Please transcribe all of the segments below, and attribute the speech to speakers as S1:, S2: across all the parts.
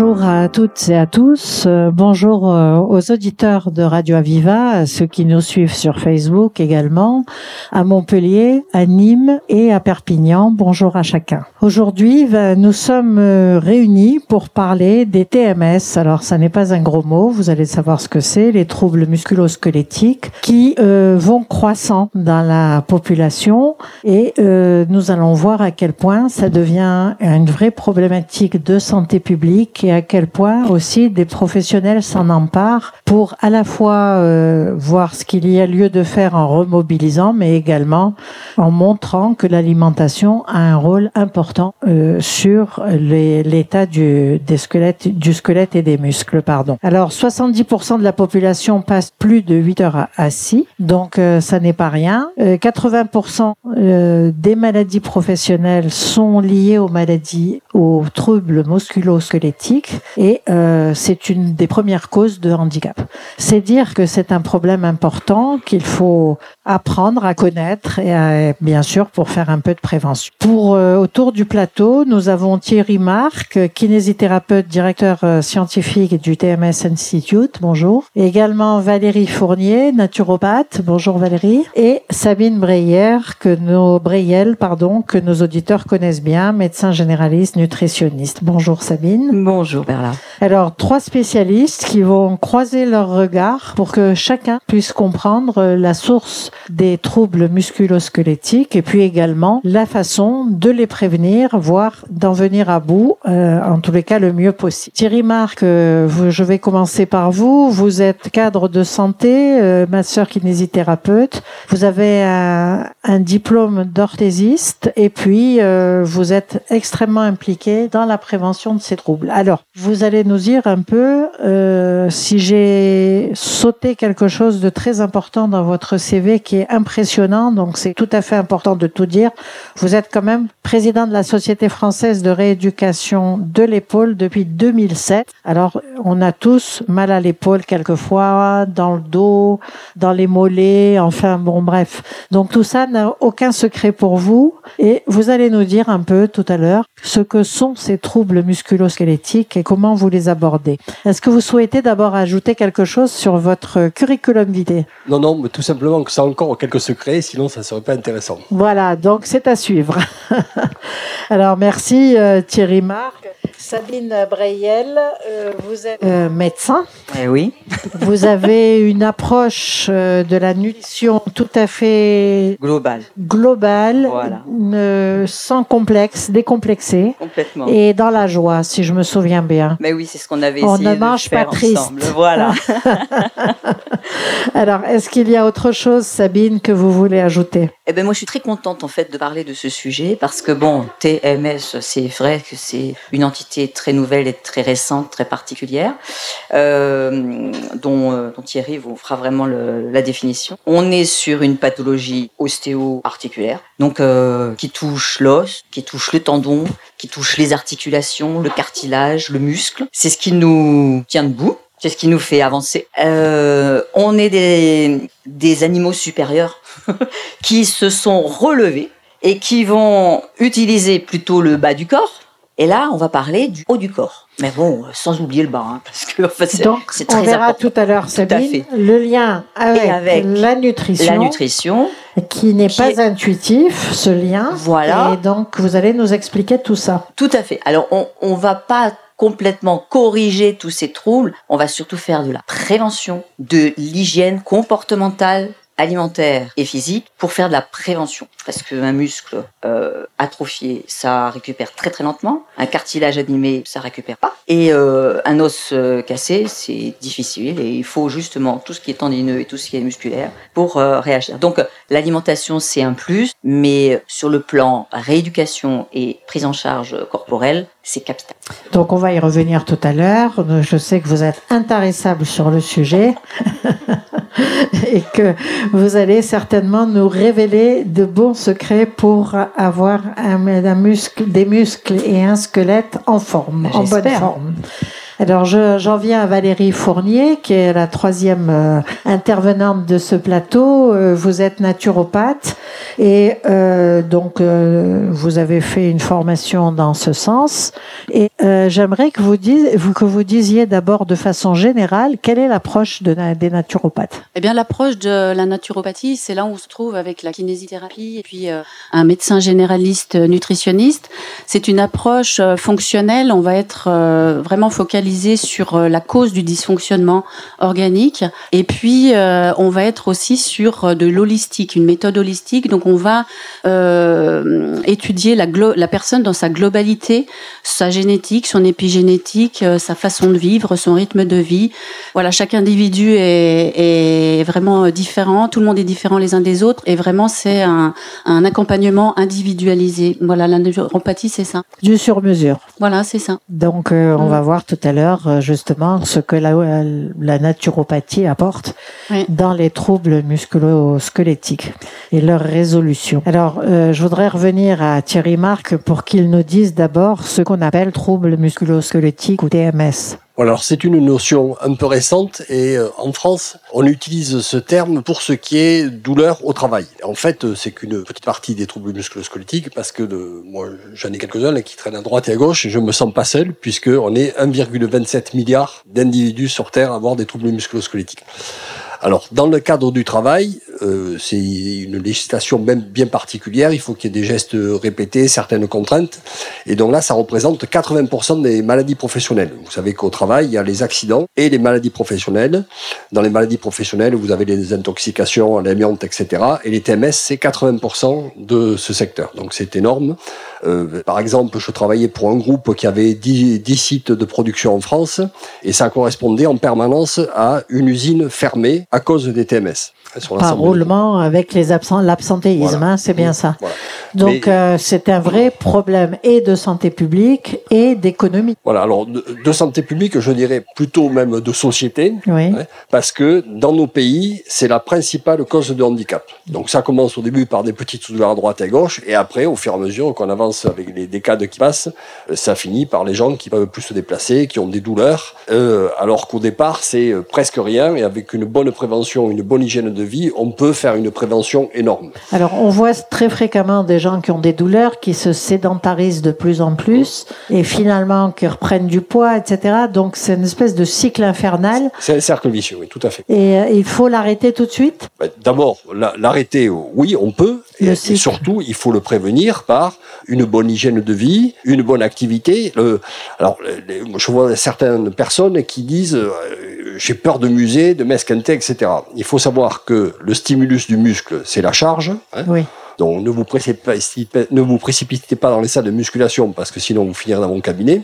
S1: Bonjour à toutes et à tous. Euh, bonjour euh, aux auditeurs de Radio Aviva, à ceux qui nous suivent sur Facebook également, à Montpellier, à Nîmes et à Perpignan. Bonjour à chacun. Aujourd'hui, ben, nous sommes euh, réunis pour parler des TMS. Alors, ça n'est pas un gros mot, vous allez savoir ce que c'est, les troubles musculo-squelettiques qui vont croissant dans la population et nous allons voir à quel point ça devient une vraie problématique de santé publique à quel point aussi des professionnels s'en emparent pour à la fois euh, voir ce qu'il y a lieu de faire en remobilisant, mais également en montrant que l'alimentation a un rôle important euh, sur l'état du squelette et des muscles. Pardon. Alors 70% de la population passe plus de 8 heures assis, donc euh, ça n'est pas rien. 80% des maladies professionnelles sont liées aux maladies, aux troubles musculo-squelettiques et euh, c'est une des premières causes de handicap. C'est dire que c'est un problème important qu'il faut apprendre à connaître et bien sûr pour faire un peu de prévention. Pour euh, autour du plateau, nous avons Thierry Marc, kinésithérapeute, directeur euh, scientifique du TMS Institute. Bonjour. Et également Valérie Fournier, naturopathe. Bonjour Valérie. Et Sabine Breyer, que nos pardon, que nos auditeurs connaissent bien, médecin généraliste, nutritionniste. Bonjour Sabine.
S2: Bonjour Berla.
S1: Alors, trois spécialistes qui vont croiser leurs regards pour que chacun puisse comprendre la source des troubles musculo-squelettiques et puis également la façon de les prévenir, voire d'en venir à bout, euh, en tous les cas le mieux possible. Thierry Marc, euh, je vais commencer par vous. Vous êtes cadre de santé, euh, masseur kinésithérapeute. Vous avez un, diplôme d'orthésiste et puis vous êtes extrêmement impliqué dans la prévention de ces troubles. Vous allez nous dire un peu euh, si j'ai sauté quelque chose de très important dans votre CV qui est impressionnant, donc c'est tout à fait important de tout dire. Vous êtes quand même président de la Société française de rééducation de l'épaule depuis 2007. Alors, on a tous mal à l'épaule quelquefois, dans le dos, dans les mollets, enfin bon bref. Donc tout ça n'a aucun secret pour vous et vous allez nous dire un peu tout à l'heure ce que sont ces troubles musculo-squelettiques et comment vous les abordez. Est-ce que vous souhaitez d'abord ajouter quelque chose sur votre curriculum vitae?
S3: Non, non, mais tout simplement que ça a encore quelques secrets, sinon ça serait pas intéressant.
S1: Voilà, donc c'est à suivre. Alors merci euh, Thierry Marc. Sabine Breyel, euh, vous êtes euh, médecin.
S2: Eh oui.
S1: vous avez une approche euh, de la nutrition tout à fait
S2: globale.
S1: Globale, voilà. sans complexe, décomplexée.
S2: Complètement.
S1: Et dans la joie, si je me souviens bien.
S2: Mais oui, c'est ce qu'on avait essayé On ne mange pas triste.
S1: Voilà. Alors, est-ce qu'il y a autre chose, Sabine, que vous voulez ajouter?
S2: Eh ben moi, je suis très contente en fait de parler de ce sujet parce que bon, TMS, c'est vrai que c'est une entité très nouvelle et très récente, très particulière, euh, dont, euh, dont, Thierry vous fera vraiment la définition. On est sur une pathologie ostéo-articulaire, donc euh, qui touche l'os, qui touche le tendon, qui touche les articulations, le cartilage, le muscle. C'est ce qui nous tient debout. C'est ce qui nous fait avancer. on est des animaux supérieurs qui se sont relevés et qui vont utiliser plutôt le bas du corps et là, on va parler du haut du corps. Mais bon, sans oublier le bas, hein, parce que
S1: c'est, Donc, très on verra tout à l'heure, Sabine, le lien avec, la nutrition.
S2: La nutrition.
S1: Qui n'est pas intuitif, ce lien.
S2: Voilà.
S1: Et donc, vous allez nous expliquer tout ça.
S2: Tout à fait. Alors, on ne va pas complètement corriger tous ces troubles, on va surtout faire de la prévention, de l'hygiène comportementale, alimentaire et physique pour faire de la prévention. Parce qu'un muscle euh, atrophié, ça récupère très très lentement. Un cartilage abîmé, ça récupère pas. Et euh, un os euh, cassé, c'est difficile. Et il faut justement tout ce qui est tendineux et tout ce qui est musculaire pour réagir. Donc l'alimentation, c'est un plus, mais sur le plan rééducation et prise en charge corporelle, c'est capital.
S1: Donc on va y revenir tout à l'heure. Je sais que vous êtes intarissable sur le sujet et que vous allez certainement nous révéler de bons secrets pour avoir un, muscle, des muscles et un squelette en forme, en bonne forme. Alors j'en viens à Valérie Fournier, qui est la troisième euh, intervenante de ce plateau. Euh, vous êtes naturopathe et euh, donc vous avez fait une formation dans ce sens. Et j'aimerais que vous, vous, que vous disiez d'abord de façon générale quelle est l'approche de, des naturopathes?
S4: Eh bien l'approche de la naturopathie, c'est là où on se trouve avec la kinésithérapie et puis un médecin généraliste nutritionniste. C'est une approche fonctionnelle. On va être vraiment focalisé sur euh, la cause du dysfonctionnement organique. Et puis, euh, on va être aussi sur euh, de l'holistique, une méthode holistique. Donc, on va étudier la, la personne dans sa globalité, sa génétique, son épigénétique, sa façon de vivre, son rythme de vie. Voilà, chaque individu est, est vraiment différent. Tout le monde est différent les uns des autres. Et vraiment, c'est un, un accompagnement individualisé. Voilà, la naturopathie, c'est ça.
S1: Du sur-mesure.
S4: Voilà, c'est ça.
S1: Donc, on va voir tout à l'heure euh, justement ce que la, la naturopathie apporte dans les troubles musculo-squelettiques et leur résolution. Alors, euh, je voudrais revenir à Thierry Marc pour qu'il nous dise d'abord ce qu'on appelle troubles musculo-squelettiques ou TMS
S3: alors c'est une notion un peu récente et euh, en France, on utilise ce terme pour ce qui est douleur au travail. En fait, euh, c'est qu'une petite partie des troubles musculo-squelettiques parce que moi j'en ai quelques-uns qui traînent à droite et à gauche et je me sens pas seul puisque on est 1,27 milliard d'individus sur Terre à avoir des troubles musculo-squelettiques. Alors, dans le cadre du travail, euh, c'est une législation même bien particulière. Il faut qu'il y ait des gestes répétés, certaines contraintes. Et donc là, ça représente 80% des maladies professionnelles. Vous savez qu'au travail, il y a les accidents et les maladies professionnelles. Dans les maladies professionnelles, vous avez les intoxications l'amiante, etc. Et les TMS, c'est 80% de ce secteur. Donc c'est énorme. Euh, par exemple, je travaillais pour un groupe qui avait 10, 10 sites de production en France et ça correspondait en permanence à une usine fermée à cause des TMS.
S1: Par roulement avec les absents, l'absentéisme, hein, c'est bien ça. Donc euh, c'est un vrai problème et de santé publique et d'économie.
S3: Voilà, alors de, santé publique, je dirais plutôt même de société,
S1: oui.
S3: parce que dans nos pays, c'est la principale cause de handicap. Donc ça commence au début par des petites douleurs à droite et à gauche, et après, au fur et à mesure qu'on avance avec les décades qui passent, euh, ça finit par les gens qui peuvent plus se déplacer, qui ont des douleurs, euh, alors qu'au départ, c'est presque rien, et avec une bonne prévention, une bonne hygiène de de vie, on peut faire une prévention énorme.
S1: Alors, on voit très fréquemment des gens qui ont des douleurs, qui se sédentarisent de plus en plus, et finalement qui reprennent du poids, etc. Donc, c'est une espèce de cycle infernal.
S3: C'est un cercle vicieux, oui, tout à fait.
S1: Et euh, il faut l'arrêter tout de suite?
S3: Bah, D'abord, l'arrêter, oui, on peut. Et, surtout, il faut le prévenir par une bonne hygiène de vie, une bonne activité. alors, je vois certaines personnes qui disent euh, j'ai peur de musée, de m'esquinter, etc. Il faut savoir que le stimulus du muscle, c'est la charge.
S1: Hein. oui.
S3: Donc ne vous, précipitez, ne vous précipitez pas dans les salles de musculation parce que sinon vous finirez dans mon cabinet.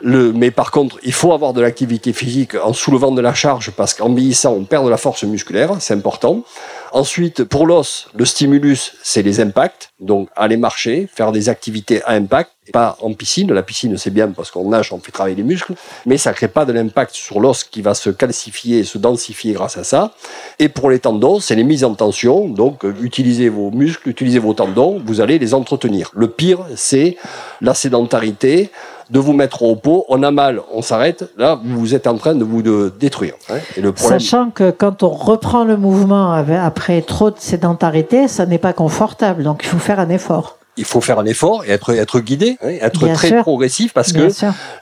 S3: Le, mais par contre, il faut avoir de l'activité physique en soulevant de la charge parce qu'en vieillissant, on perd de la force musculaire, c'est important. Ensuite, pour l'os, le stimulus, c'est les impacts. Donc, aller marcher, faire des activités à impact, pas en piscine. La piscine, c'est bien parce qu'on nage, on fait travailler les muscles, mais ça crée pas de l'impact sur l'os qui va se calcifier se densifier grâce à ça. Et pour les tendons, c'est les mises en tension. Donc, utilisez vos muscles, utilisez vos tendons, vous allez les entretenir. Le pire, c'est la sédentarité, de vous mettre au repos, on a mal, on s'arrête, là, vous êtes en train de vous détruire. Hein.
S1: Et le. Sachant que quand on reprend le mouvement après trop de sédentarité, ça n'est pas confortable, donc il faut faire un effort
S3: il faut faire un effort et être, être guidé, hein, être très progressif parce que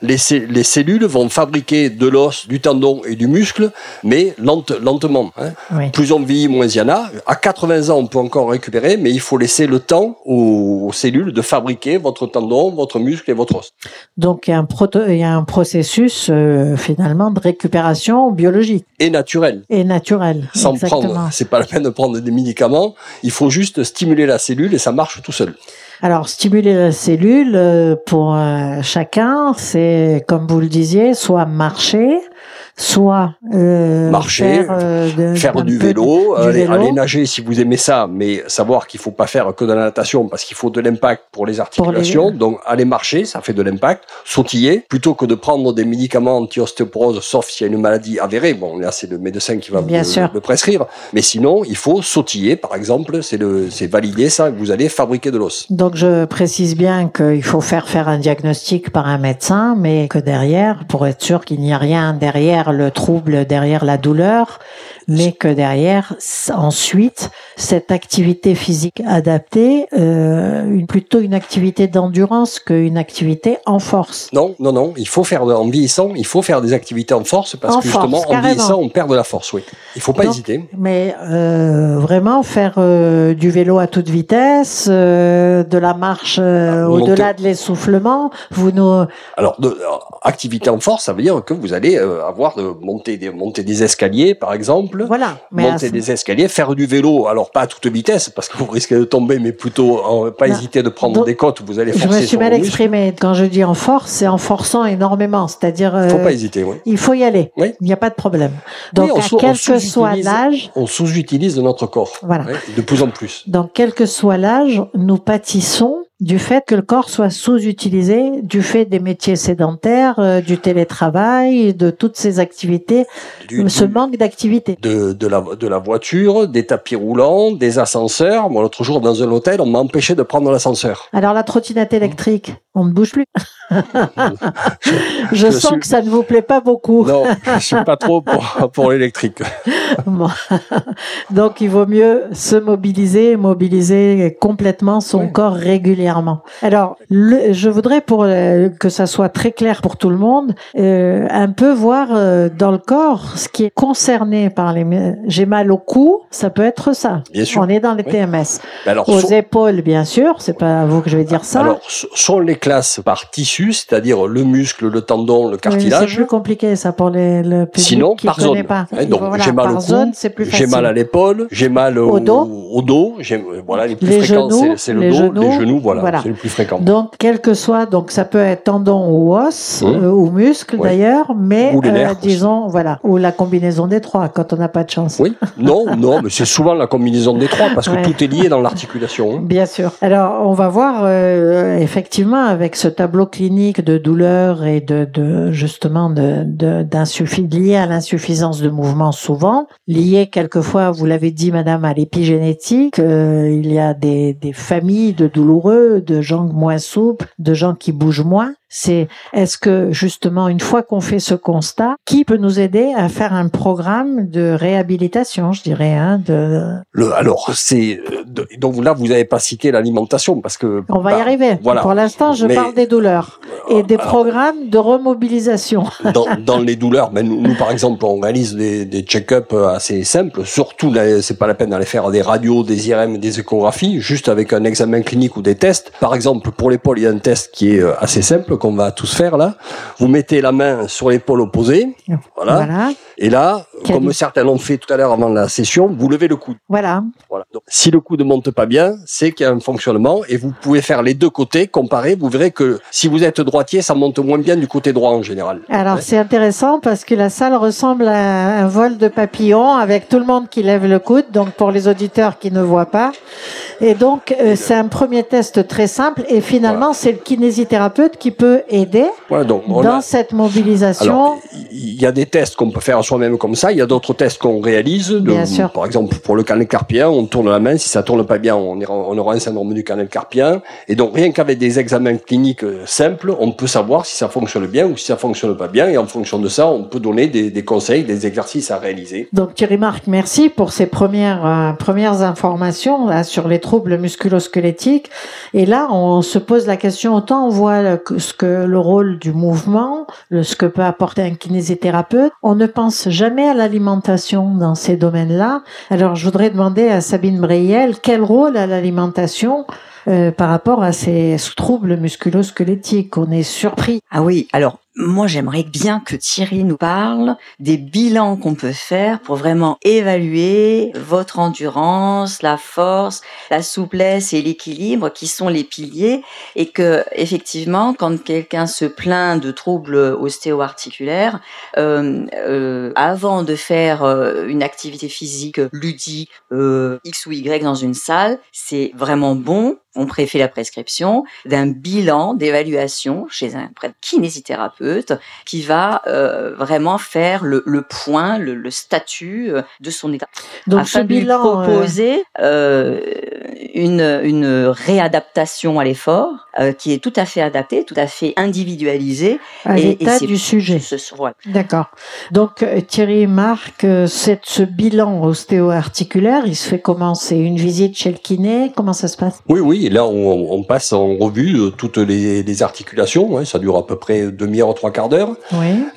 S3: les, les, cellules vont fabriquer de l'os, du tendon et du muscle, mais lente, lentement. Hein. Plus on vieillit, moins il y en a. À 80 ans, on peut encore récupérer, mais il faut laisser le temps aux, cellules de fabriquer votre tendon, votre muscle et votre os.
S1: Donc il y a un, il y a un processus euh, finalement de récupération biologique.
S3: Et naturel.
S1: Et naturel.
S3: Sans prendre, c'est pas la peine de prendre des médicaments. Il faut juste stimuler la cellule et ça marche tout seul.
S1: Alors, stimuler la cellule, euh, pour euh, chacun, c'est, comme vous le disiez, soit marcher, soit euh,
S3: Marcher,
S1: faire, euh, de-
S3: faire
S1: un
S3: du
S1: de-
S3: vélo,
S1: du
S3: aller,
S1: vélo.
S3: aller nager si vous aimez ça, mais savoir qu'il faut pas faire que de la natation parce qu'il faut de l'impact pour les articulations. Donc aller marcher, ça fait de l'impact. Sautiller, plutôt que de prendre des médicaments anti-ostéoporose, sauf s'il y a une maladie avérée. Bon, là c'est le médecin qui va
S1: Bien
S3: le, prescrire. Mais sinon, il faut sautiller, par exemple. C'est c'est validé ça. Vous allez fabriquer de l'os.
S1: Donc je précise bien qu'il faut faire faire un diagnostic par un médecin, mais que derrière, pour être sûr qu'il n'y a rien derrière le trouble, derrière la douleur, mais que derrière, ensuite, cette activité physique adaptée, euh, une, plutôt une activité d'endurance qu'une activité en force.
S3: Non, non, non. Il faut faire de- en vieillissant, il faut faire des activités en force parce
S1: En
S3: que justement, en vieillissant, on perd de la force. Oui. Il faut pas
S1: Donc,
S3: hésiter.
S1: Mais euh, vraiment faire euh, du vélo à toute vitesse, de la marche
S3: Monter.
S1: au-delà de l'essoufflement, vous nous
S3: Alors, de, activité en force, ça veut dire que vous allez avoir de monter des, monter des escaliers, par exemple.
S1: Voilà. Mais
S3: monter des escaliers, faire du vélo, alors pas à toute vitesse, parce que vous risquez de tomber, mais plutôt en- pas
S1: Non.
S3: hésiter de prendre
S1: Donc,
S3: des côtes, vous allez
S1: Je
S3: forcer
S1: me suis mal exprimée. Quand je dis en force, c'est en forçant énormément. C'est-à-dire, euh,
S3: Faut pas hésiter, oui.
S1: il faut y aller.
S3: Oui.
S1: Il n'y a pas de problème. Donc,
S3: on
S1: à quel que soit l'âge,
S3: On sous-utilise notre corps.
S1: Voilà.
S3: de plus en plus.
S1: donc quel que soit l'âge, nous pâtissons du fait que le corps soit sous-utilisé, du fait des métiers sédentaires, euh, du télétravail, de toutes ces activités,
S3: Du-
S1: ce
S3: du-
S1: manque d'activité.
S3: de, de, la, de la voiture, des tapis roulants, des ascenseurs. Moi, l'autre jour, dans un hôtel, on m'a empêché de prendre l'ascenseur.
S1: Alors la trottinette électrique, on ne bouge plus. je
S3: Je
S1: sens
S3: suis-
S1: que ça ne vous plaît pas beaucoup.
S3: Non, je suis pas trop pour, pour l'électrique.
S1: Bon. Donc, il vaut mieux se mobiliser, mobiliser complètement son
S3: Oui.
S1: corps régulièrement. Alors, le- je voudrais pour euh, que ça soit très clair pour tout le monde, euh, un peu voir euh, dans le corps ce qui est concerné par les. J'ai mal au cou, ça peut être ça.
S3: Bien sûr.
S1: On est dans les
S3: Oui.
S1: TMS.
S3: Alors,
S1: Aux épaules, bien sûr. C'est pas à vous que je vais dire ça.
S3: alors, sont les classes par tissu, c'est-à-dire le muscle, le tendon, le
S1: Oui,
S3: cartilage.
S1: c'est plus compliqué ça pour les, le public
S3: Sinon,
S1: qui
S3: par zone.
S1: pas.
S3: Hein, donc,
S1: Voilà,
S3: j'ai mal au cou, J'ai mal à l'épaule, j'ai mal au,
S1: Au dos.
S3: au dos, voilà, les plus
S1: Les
S3: fréquents,
S1: genoux,
S3: c'est- le
S1: les
S3: dos,
S1: genoux,
S3: les genoux, voilà,
S1: voilà.
S3: c'est le plus fréquent.
S1: Donc, quel que soit, donc ça peut être tendon ou os,
S3: Mmh.
S1: euh, ou muscle
S3: Ouais.
S1: d'ailleurs, mais
S3: Ou les nerfs aussi.
S1: disons, voilà, ou la combinaison des trois quand on n'a pas de chance.
S3: Oui, non, non, mais c'est souvent la combinaison des trois parce que
S1: Ouais.
S3: tout est lié dans l'articulation. hein.
S1: Bien sûr. Alors, on va voir euh, effectivement avec ce tableau clinique de douleur et de, de justement de, de, lié à l'insuffisance de mouvement souvent, lié quelquefois, vous l'avez dit, Madame, à l'épigénétique. euh, il y a des, des familles de douloureux, de gens moins souples, de gens qui bougent moins. C'est est-ce que justement une fois qu'on fait ce constat, qui peut nous aider à faire un programme de réhabilitation, je dirais, hein, de
S3: Le, alors, c'est euh, donc là vous n'avez pas cité l'alimentation parce que
S1: On va y
S3: bah,
S1: arriver.
S3: Voilà.
S1: Pour l'instant, je
S3: Mais-
S1: parle des douleurs et des
S3: Alors,
S1: programmes de remobilisation.
S3: dans, dans les douleurs, ben nous, nous, par exemple, on réalise des, des check-up assez simples. Surtout, c'est pas la peine d'aller faire des radios, des IRM, des échographies, juste avec un examen clinique ou des tests. Par exemple, pour l'épaule, il y a un test qui est euh, assez simple qu'on va tous faire là. Vous mettez la main sur l'épaule opposée, voilà.
S1: Voilà.
S3: Et là,
S1: Quel-
S3: comme certains l'ont fait tout à l'heure avant la session, vous levez le coude.
S1: Voilà.
S3: Voilà. Donc, si le coude ne monte pas bien, c'est qu'il y a un fonctionnement et vous pouvez faire les deux côtés, comparer. Vous verrez que si vous êtes droitier, ça monte moins bien du côté droit en général.
S1: Alors,
S3: Ouais.
S1: c'est intéressant parce que la salle ressemble à un vol de papillons avec tout le monde qui lève le coude, donc pour les auditeurs qui ne voient pas. Et donc, euh, c'est un premier test très simple et finalement, c'est le kinésithérapeute qui peut aider
S3: Voilà, donc on
S1: dans
S3: a-
S1: cette mobilisation.
S3: Il y a des tests qu'on peut faire soi-même comme ça. Il y a d'autres tests qu'on réalise. De-
S1: Bien sûr.
S3: Par exemple, pour le canal carpien, on tourne la main. Si ça tourne pas bien, on, ira- on aura un syndrome du canal carpien. Et donc, rien qu'avec des examens cliniques simples, on peut savoir si ça fonctionne bien ou si ça fonctionne pas bien. Et en fonction de ça, on peut donner des, des conseils, des exercices à réaliser.
S1: Donc Thierry Marc, merci pour ces premières euh, premières informations là, sur les troubles musculo-squelettiques. Et là, on se pose la question autant on voit ce que le rôle du mouvement, ce que peut apporter un kinésithérapeute, on ne pense jamais à l'alimentation dans ces domaines-là. Alors je voudrais demander à Sabine Breyel quel rôle a l'alimentation euh, par rapport à ces troubles musculo-squelettiques? On est surpris.
S2: Ah oui, alors moi, j'aimerais bien que Thierry nous parle des bilans qu'on peut faire pour vraiment évaluer votre endurance, la force, la souplesse et l'équilibre qui sont les piliers et que, effectivement, quand quelqu'un se plaint de troubles ostéo-articulaires, euh, euh, avant de faire euh, une activité physique ludique, euh, X ou Y dans une salle, c'est vraiment bon on préfet la prescription d'un bilan d'évaluation chez un kinésithérapeute qui va euh, vraiment faire le, point, le, statut euh, de son état.
S1: Donc ce bilan,
S2: lui proposer euh, une, une réadaptation à l'effort qui est tout à fait adaptée, tout à fait individualisée
S1: à l'état du sujet.
S2: Ce,
S1: D'accord. Donc Thierry Marc, cette, ce bilan ostéo-articulaire, il se fait comment C'est une visite chez le kiné Comment ça se passe?
S3: Oui, oui là, on, passe en revue euh, toutes les, articulations. Hein. ça dure à peu près demi-heure, trois quarts d'heure.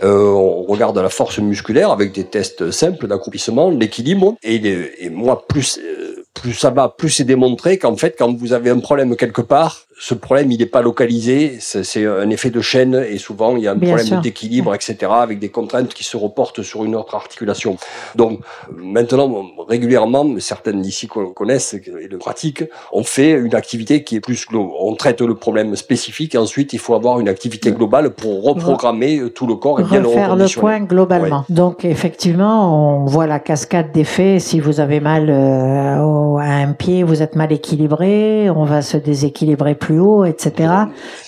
S3: Euh, on regarde la force musculaire avec des tests simples d'accroupissement, l'équilibre. Et, et, moi, plus, euh, plus ça va, plus c'est démontré qu'en fait, quand vous avez un problème quelque part, ce problème, il n'est pas localisé, c'est un effet de chaîne et souvent il y a un problème d'équilibre, etc., avec des contraintes qui se reportent sur une autre articulation. Donc maintenant, régulièrement, certaines d'ici connaissent et le pratiquent, on fait une activité qui est plus on traite le problème spécifique et ensuite il faut avoir une activité globale pour reprogrammer tout le corps et bien
S1: Refaire le, point globalement. Donc effectivement, on voit la cascade d'effets. Si vous avez mal euh, à un pied, vous êtes mal équilibré, on va se déséquilibrer plus haut, etc.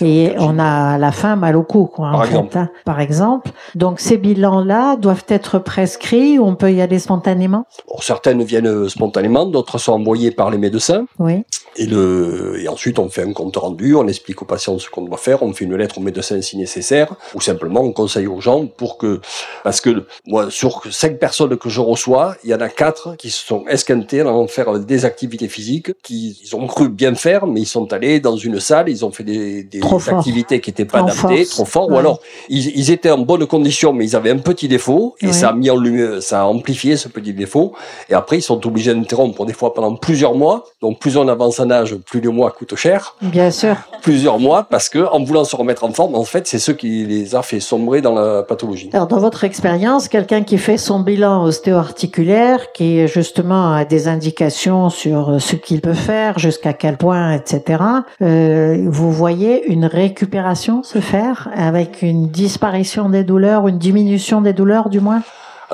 S1: Et on a à la fin mal au cou, quoi,
S3: par, exemple.
S1: Hein, par exemple. Donc ces bilans-là doivent être prescrits ou on peut y aller spontanément?
S3: Certaines viennent spontanément, d'autres sont envoyées par les médecins.
S1: Oui.
S3: Et, le, et ensuite, on fait un compte rendu, on explique aux patients ce qu'on doit faire, on fait une lettre au médecin si nécessaire, ou simplement on conseille aux gens pour que, parce que moi, sur cinq personnes que je reçois, il y en a quatre qui se sont esquintés en faire des activités physiques, qui ils ont cru bien faire, mais ils sont allés dans une salle, ils ont fait des, des activités qui n'étaient pas adaptées, trop fort, ou alors ils, ils, étaient en bonne condition, mais ils avaient un petit défaut, et ça a mis en lumière, ça a amplifié ce petit défaut, et après ils sont obligés d'interrompre des fois pendant plusieurs mois, donc plus on avance plus le mois coûte cher.
S1: Bien sûr.
S3: Plusieurs mois, parce que en voulant se remettre en forme, en fait, c'est ce qui les a fait sombrer dans la pathologie.
S1: Alors, dans votre expérience, quelqu'un qui fait son bilan ostéo-articulaire, qui justement a des indications sur ce qu'il peut faire, jusqu'à quel point, etc., euh, vous voyez une récupération se faire avec une disparition des douleurs, une diminution des douleurs du moins?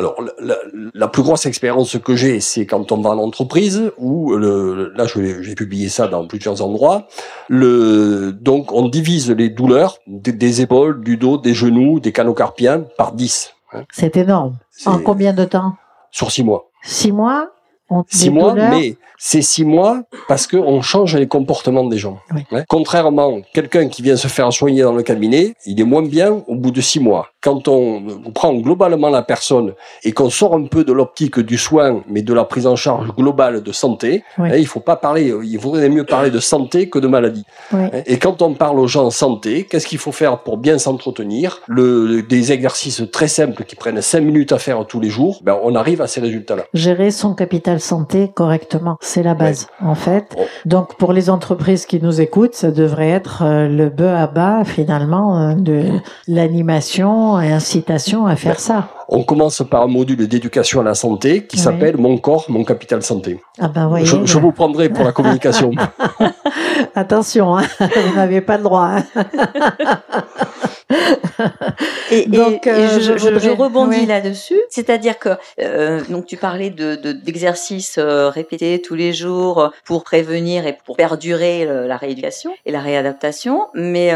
S3: Alors, la, la, plus grosse expérience que j'ai, c'est quand on va en entreprise, où le, là, j'ai publié ça dans plusieurs endroits. Le, donc, on divise les douleurs des, épaules, du dos, des genoux, des canaux carpiens par 10.
S1: Hein. C'est énorme. En combien de temps?
S3: Sur six mois.
S1: Six mois?
S3: Six mois, mais c'est six mois parce qu'on change les comportements des gens. Hein. Contrairement, quelqu'un qui vient se faire soigner dans le cabinet, il est moins bien au bout de six mois. Quand on prend globalement la personne et qu'on sort un peu de l'optique du soin, mais de la prise en charge globale de santé, hein, il faut pas parler, il vaudrait mieux parler de santé que de maladie. Hein. Et quand on parle aux gens santé, qu'est-ce qu'il faut faire pour bien s'entretenir? Le, Des exercices très simples qui prennent cinq minutes à faire tous les jours, ben on arrive à ces résultats-là.
S1: Gérer son capital santé correctement c'est la base, en fait. Donc, pour les entreprises qui nous écoutent, ça devrait être euh, le bœuf à bas, finalement, euh, de l'animation et incitation à faire ça.
S3: On commence par un module d'éducation à la santé qui s'appelle Mon corps, mon capital santé.
S1: Ah ben voyez,
S3: je, je, vous prendrai pour la communication.
S1: Attention, hein, vous n'avez pas le droit. Hein.
S2: et, donc, euh, je, je, rebondis là-dessus, c'est-à-dire que euh, donc tu parlais de d'exercices euh, répétés tous les jours pour prévenir et pour perdurer la rééducation et la réadaptation, mais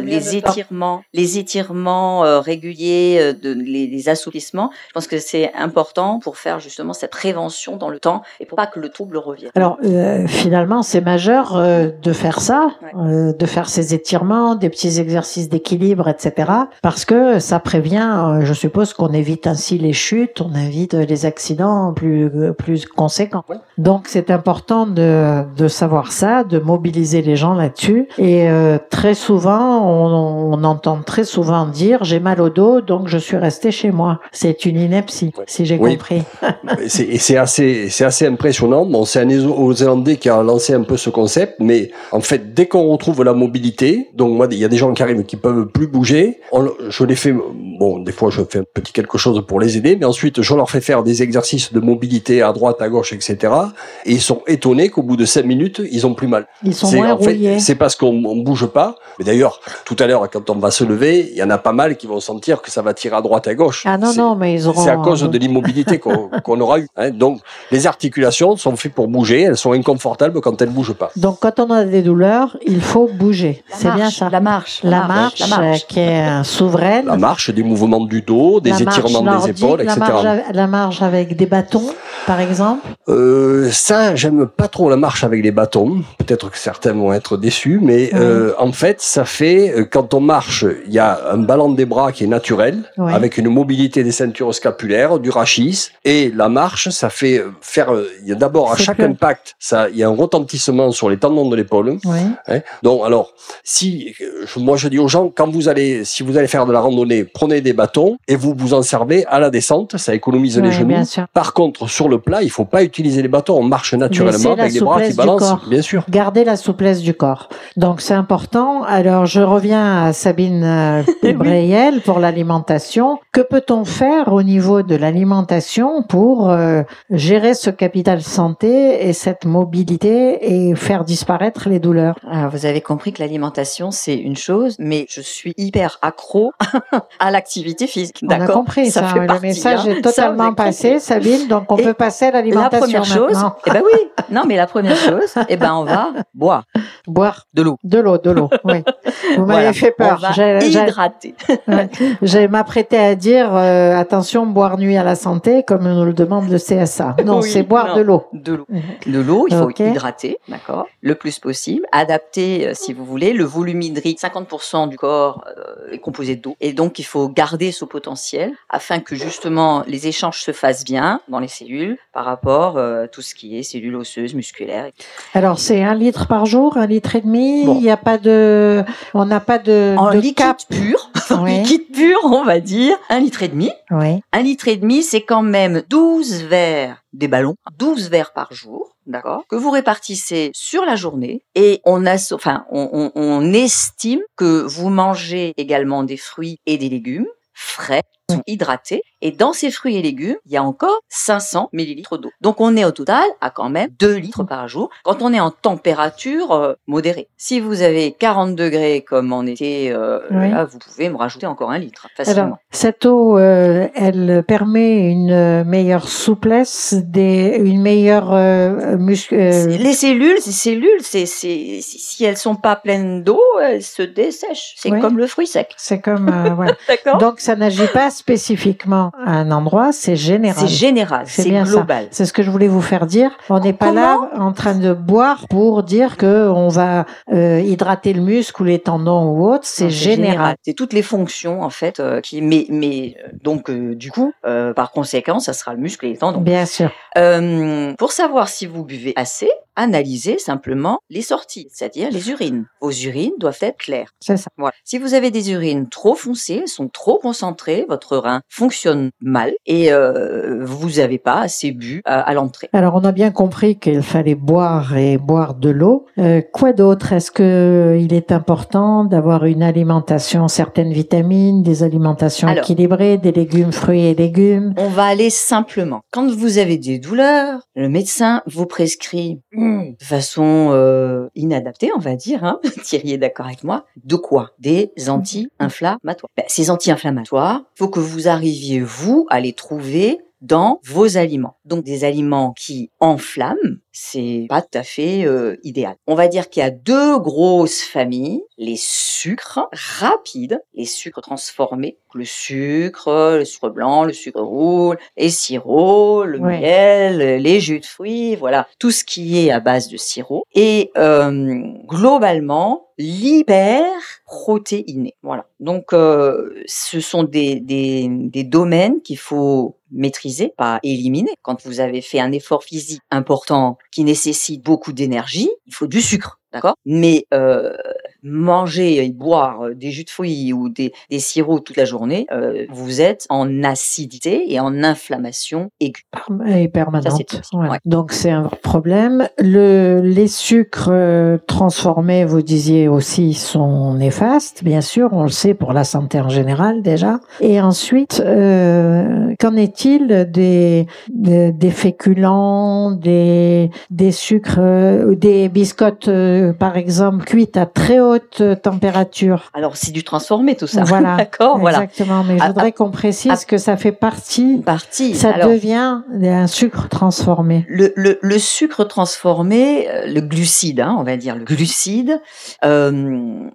S2: les étirements, les étirements réguliers, de, les, les, assouplissements, je pense que c'est important pour faire justement cette prévention dans le temps et pour pas que le trouble revienne.
S1: Alors finalement, c'est majeur de faire ça, de faire ces étirements, des petits exercices d'équilibre etc. Parce que ça prévient, euh, je suppose qu'on évite ainsi les chutes, on évite les accidents plus plus conséquents. Donc c'est important de, de savoir ça, de mobiliser les gens là-dessus. Et euh, très souvent, on, on, entend très souvent dire j'ai mal au dos, donc je suis resté chez moi. C'est une ineptie, si j'ai compris.
S3: et c'est assez, c'est assez impressionnant. Bon, c'est un Néo-Zélandais qui a lancé un peu ce concept, mais en fait, dès qu'on retrouve la mobilité, donc moi, il y a des gens qui arrivent qui peuvent plus bouger, On- je les fais, bon, des fois je fais un petit quelque chose pour les aider, mais ensuite je leur fais faire des exercices de mobilité à droite, à gauche, etc. Et ils sont étonnés qu'au bout de cinq minutes, ils ont plus mal.
S1: Ils sont
S3: C'est
S1: moins
S3: en fait,
S1: rouillés.
S3: c'est parce qu'on on bouge pas. Mais d'ailleurs, tout à l'heure, quand on va se lever, il y en a pas mal qui vont sentir que ça va tirer à droite, à gauche.
S1: Ah non, non, mais ils auront.
S3: C'est à cause de l'immobilité qu'on aura eu. hein. Donc, les articulations sont faites pour bouger. Elles sont inconfortables quand elles bougent pas.
S1: Donc, quand on a des douleurs, il faut bouger. C'est bien ça.
S2: La marche.
S1: La marche,
S2: la marche.
S1: euh, qui est souveraine.
S3: La marche, des mouvements du dos, des
S1: La
S3: étirements des épaules,
S1: la
S3: etc.
S1: marche, la marche avec des bâtons, par exemple.
S3: Euh, ça, j'aime pas trop la marche avec les bâtons. Peut-être que certains vont être déçus, mais
S1: Oui.
S3: euh, en fait, ça fait euh, quand on marche, il y a un ballon des bras qui est naturel,
S1: Oui.
S3: avec une mobilité des ceintures scapulaires, du rachis, et la marche, ça fait faire. Il y a d'abord à chaque
S1: plus-
S3: impact, ça, il y a un retentissement sur les tendons de l'épaule.
S1: Oui.
S3: Hein Donc alors, si moi je dis aux gens, quand vous allez, si vous allez faire de la randonnée, prenez des bâtons et vous vous en servez à la descente, ça économise les genoux.
S1: bien sûr.
S3: Par contre, sur le plat, il faut pas utiliser les bâtons. On marche naturellement
S1: la
S3: avec les bras qui balancent,
S1: corps.
S3: bien sûr.
S1: Garder la souplesse du corps. Donc c'est important. Alors je reviens à Sabine euh, Breyel pour l'alimentation. Que peut-on faire au niveau de l'alimentation pour euh, gérer ce capital santé et cette mobilité et faire disparaître les douleurs?
S2: Alors, vous avez compris que l'alimentation, c'est une chose, mais je suis hyper accro à l'activité physique.
S1: On a compris ça.
S2: fait
S1: le
S2: partie,
S1: message
S2: hein.
S1: est totalement passé. Sabine. Donc on
S2: Et
S1: peut passer à
S2: La
S1: l'alimentation
S2: première chose,
S1: maintenant.
S2: eh ben oui, non, mais la première chose, eh ben on va boire
S1: Boire
S2: de l'eau.
S1: de l'eau, de l'eau. Oui. Vous m'avez fait peur.
S2: hydrater.
S1: J'ai m'apprêté à dire euh, attention, boire nuit à la santé, comme nous le demande le CSA. Non,
S2: Oui,
S1: c'est boire
S2: non.
S1: de l'eau.
S2: De l'eau. De l'eau, il faut hydrater, d'accord, le plus possible. Adapter, euh, si vous voulez, le volume hydrique. 50% du corps est composé d'eau, et donc il faut garder ce potentiel afin que justement les échanges se fassent bien dans les cellules par rapport euh, à tout ce qui est cellules osseuses, musculaires.
S1: Alors c'est un litre par jour, un litre et demi.
S2: Bon.
S1: Il n'y a pas de, on n'a pas de,
S2: En
S1: de
S2: liquide
S1: cap.
S2: pur, en
S1: Oui.
S2: liquide pur, on va dire, un litre et demi.
S1: Oui.
S2: Un litre et demi, c'est quand même 12 verres des ballons, 12 verres par jour, d'accord, que vous répartissez sur la journée et on on estime que vous mangez également des fruits et des légumes frais, sont hydratés et dans ces fruits et légumes, il y a encore 500 millilitres d'eau. Donc on est au total à quand même 2 litres par jour quand on est en température euh, modérée. Si vous avez 40 degrés comme en été, euh,
S1: Oui.
S2: là, vous pouvez me rajouter encore un litre facilement.
S1: Alors cette eau, euh, elle permet une meilleure souplesse, des, une meilleure euh, mus- euh,
S2: C'est- Les cellules, ces cellules, c'est, c'est, si elles sont pas pleines d'eau, elles se dessèchent. C'est
S1: Oui.
S2: comme le fruit sec.
S1: c'est comme euh, voilà.
S2: D'accord
S1: Donc ça n'agit pas spécifiquement à un endroit, c'est général.
S2: C'est général,
S1: C'est
S2: global.
S1: C'est ce que je voulais vous faire dire. On n'est pas là en train de boire pour dire que on va euh, hydrater le muscle ou les tendons ou autre. C'est général.
S2: C'est toutes les fonctions en fait euh, qui, mais, mais euh, donc euh, du coup, par conséquent, ça sera le muscle et les tendons.
S1: Bien sûr.
S2: Pour savoir si vous buvez assez, analysez simplement les sorties, c'est-à-dire les urines. Vos urines doivent être claires.
S1: C'est ça.
S2: Voilà. Si vous avez des urines trop foncées, elles sont trop concentrées, votre rein fonctionne mal et euh, vous n'avez pas assez bu à, à l'entrée.
S1: Alors on a bien compris qu'il fallait boire et boire de l'eau. Euh, quoi d'autre? Est-ce que il est important d'avoir une alimentation certaines vitamines, des alimentations
S2: Alors.
S1: équilibrées, des légumes, fruits et légumes?
S2: On va aller simplement. Quand vous avez des douleurs, le médecin vous prescrit de façon euh, inadaptée, on va dire, hein, Thierry est d'accord avec moi, de quoi? Des anti-inflammatoires. Ben, ces anti-inflammatoires, faut que vous arriviez, vous, à les trouver dans vos aliments. Donc des aliments qui enflamment, c'est pas tout à fait euh, idéal. On va dire qu'il y a deux grosses familles, les sucres rapides, les sucres transformés, le sucre, le sucre blanc, le sucre roux, les sirops, le
S1: Ouais.
S2: miel, les jus de fruits, voilà, tout ce qui est à base de sirop. Et euh, globalement, l'hyperprotéiné. Voilà. Donc, euh, ce sont des, des, des domaines qu'il faut maîtriser, pas éliminer. Quand vous avez fait un effort physique important qui nécessite beaucoup d'énergie, il faut du sucre, d'accord? Mais euh, manger et boire des jus de fruits ou des, des sirops toute la journée, euh, vous êtes en acidité et en inflammation aiguë.
S1: Et permanente.
S2: Ça.
S1: Ouais.
S2: Ouais.
S1: Donc c'est un problème. Le, les sucres euh, transformés, vous disiez aussi, sont néfastes, bien sûr, on le sait pour la santé en général déjà. Et ensuite, euh, qu'en est-il des, des, des féculents, des, des sucres, euh, des biscottes, euh, par exemple, cuites à très haute température
S2: Alors c'est du transformé tout ça.
S1: Voilà.
S2: D'accord, voilà.
S1: Exactement, mais je
S2: Ah,
S1: voudrais qu'on précise
S2: ah.
S1: que ça fait partie,
S2: Partie.
S1: ça
S2: Alors,
S1: devient un sucre transformé.
S2: le, le, le sucre transformé, euh, le glucide, hein, on va dire le glucide, euh,